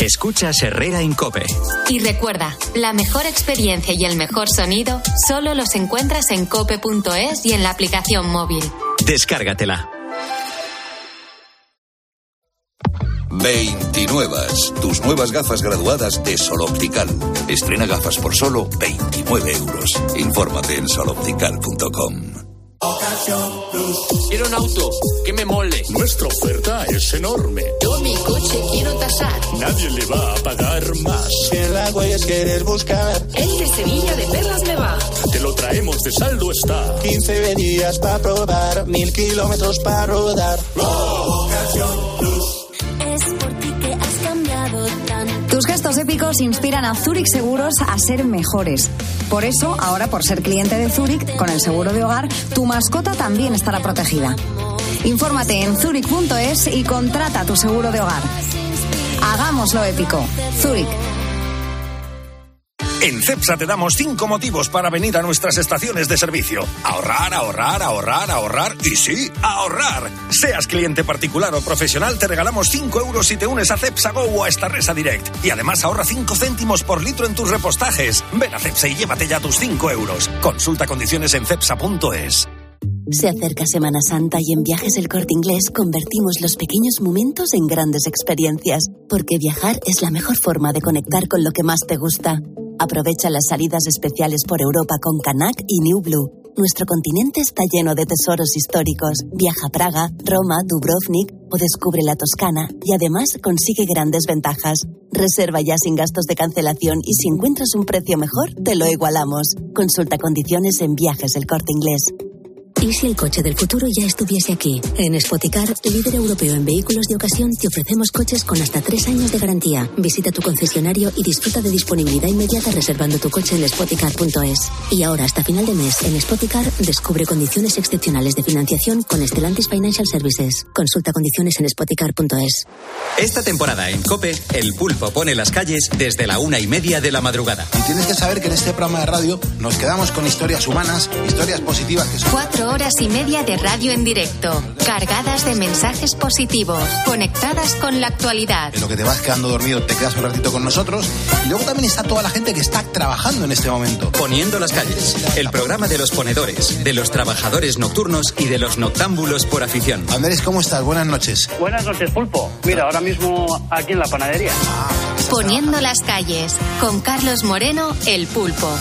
Escuchas Herrera en Cope. Y recuerda, la mejor experiencia y el mejor sonido solo los encuentras en cope.es y en la aplicación móvil. Descárgatela. 29. Tus nuevas gafas graduadas de Sol Optical. Estrena gafas por solo 29 euros. Infórmate en soloptical.com. Quiero un auto que me mole. Nuestra oferta es enorme. Yo mi coche quiero tasar. Nadie le va a pagar más. Si en la huellas quieres buscar, El de Sevilla de Perlas me va. te lo traemos de saldo está. 15 días para probar, mil kilómetros para rodar. Es por ti que has cambiado tanto. Tus gestos épicos inspiran a Zurich Seguros a ser mejores. Por eso, ahora por ser cliente de Zurich, con el seguro de hogar, tu mascota también estará protegida. Infórmate en zurich.es y contrata tu seguro de hogar. Hagámoslo épico. Zurich. En CEPSA te damos cinco motivos para venir a nuestras estaciones de servicio. Ahorrar, ahorrar, ahorrar, ahorrar y sí, ahorrar. Seas cliente particular o profesional, te regalamos 5 euros si te unes a CEPSA Go o a esta Resa Direct. Y además ahorra 5 céntimos por litro en tus repostajes. Ven a CEPSA y llévate ya tus 5 euros. Consulta condiciones en cepsa.es. Se acerca Semana Santa y en Viajes El Corte Inglés convertimos los pequeños momentos en grandes experiencias, porque viajar es la mejor forma de conectar con lo que más te gusta. Aprovecha las salidas especiales por Europa con Canac y New Blue. nuestro continente está lleno de tesoros históricos. Viaja a Praga, Roma, Dubrovnik o descubre la Toscana y además consigue grandes ventajas. Reserva ya sin gastos de cancelación y si encuentras un precio mejor, te lo igualamos. Consulta condiciones en viajes del corte inglés. ¿Y si el coche del futuro ya estuviese aquí? En Spoticar, líder europeo en vehículos de ocasión, te ofrecemos coches con hasta tres años de garantía. Visita tu concesionario y disfruta de disponibilidad inmediata reservando tu coche en spoticar.es. Y ahora, hasta final de mes, en Spoticar, descubre condiciones excepcionales de financiación con Estelantis Financial Services. Consulta condiciones en spoticar.es. Esta temporada en COPE, el pulpo pone las calles desde la una y media de la madrugada. Y tienes que saber que en este programa de radio nos quedamos con historias humanas, historias positivas que son... Cuatro horas y media de radio en directo, cargadas de mensajes positivos, conectadas con la actualidad. En lo que te vas quedando dormido, te quedas un ratito con nosotros. Y luego también está toda la gente que está trabajando en este momento. Poniendo las calles, el programa de los ponedores, de los trabajadores nocturnos y de los noctámbulos por afición. Andrés, ¿cómo estás? Buenas noches. Buenas noches, Pulpo. Mira, ahora mismo aquí en la panadería. Poniendo las calles, con Carlos Moreno, el pulpo.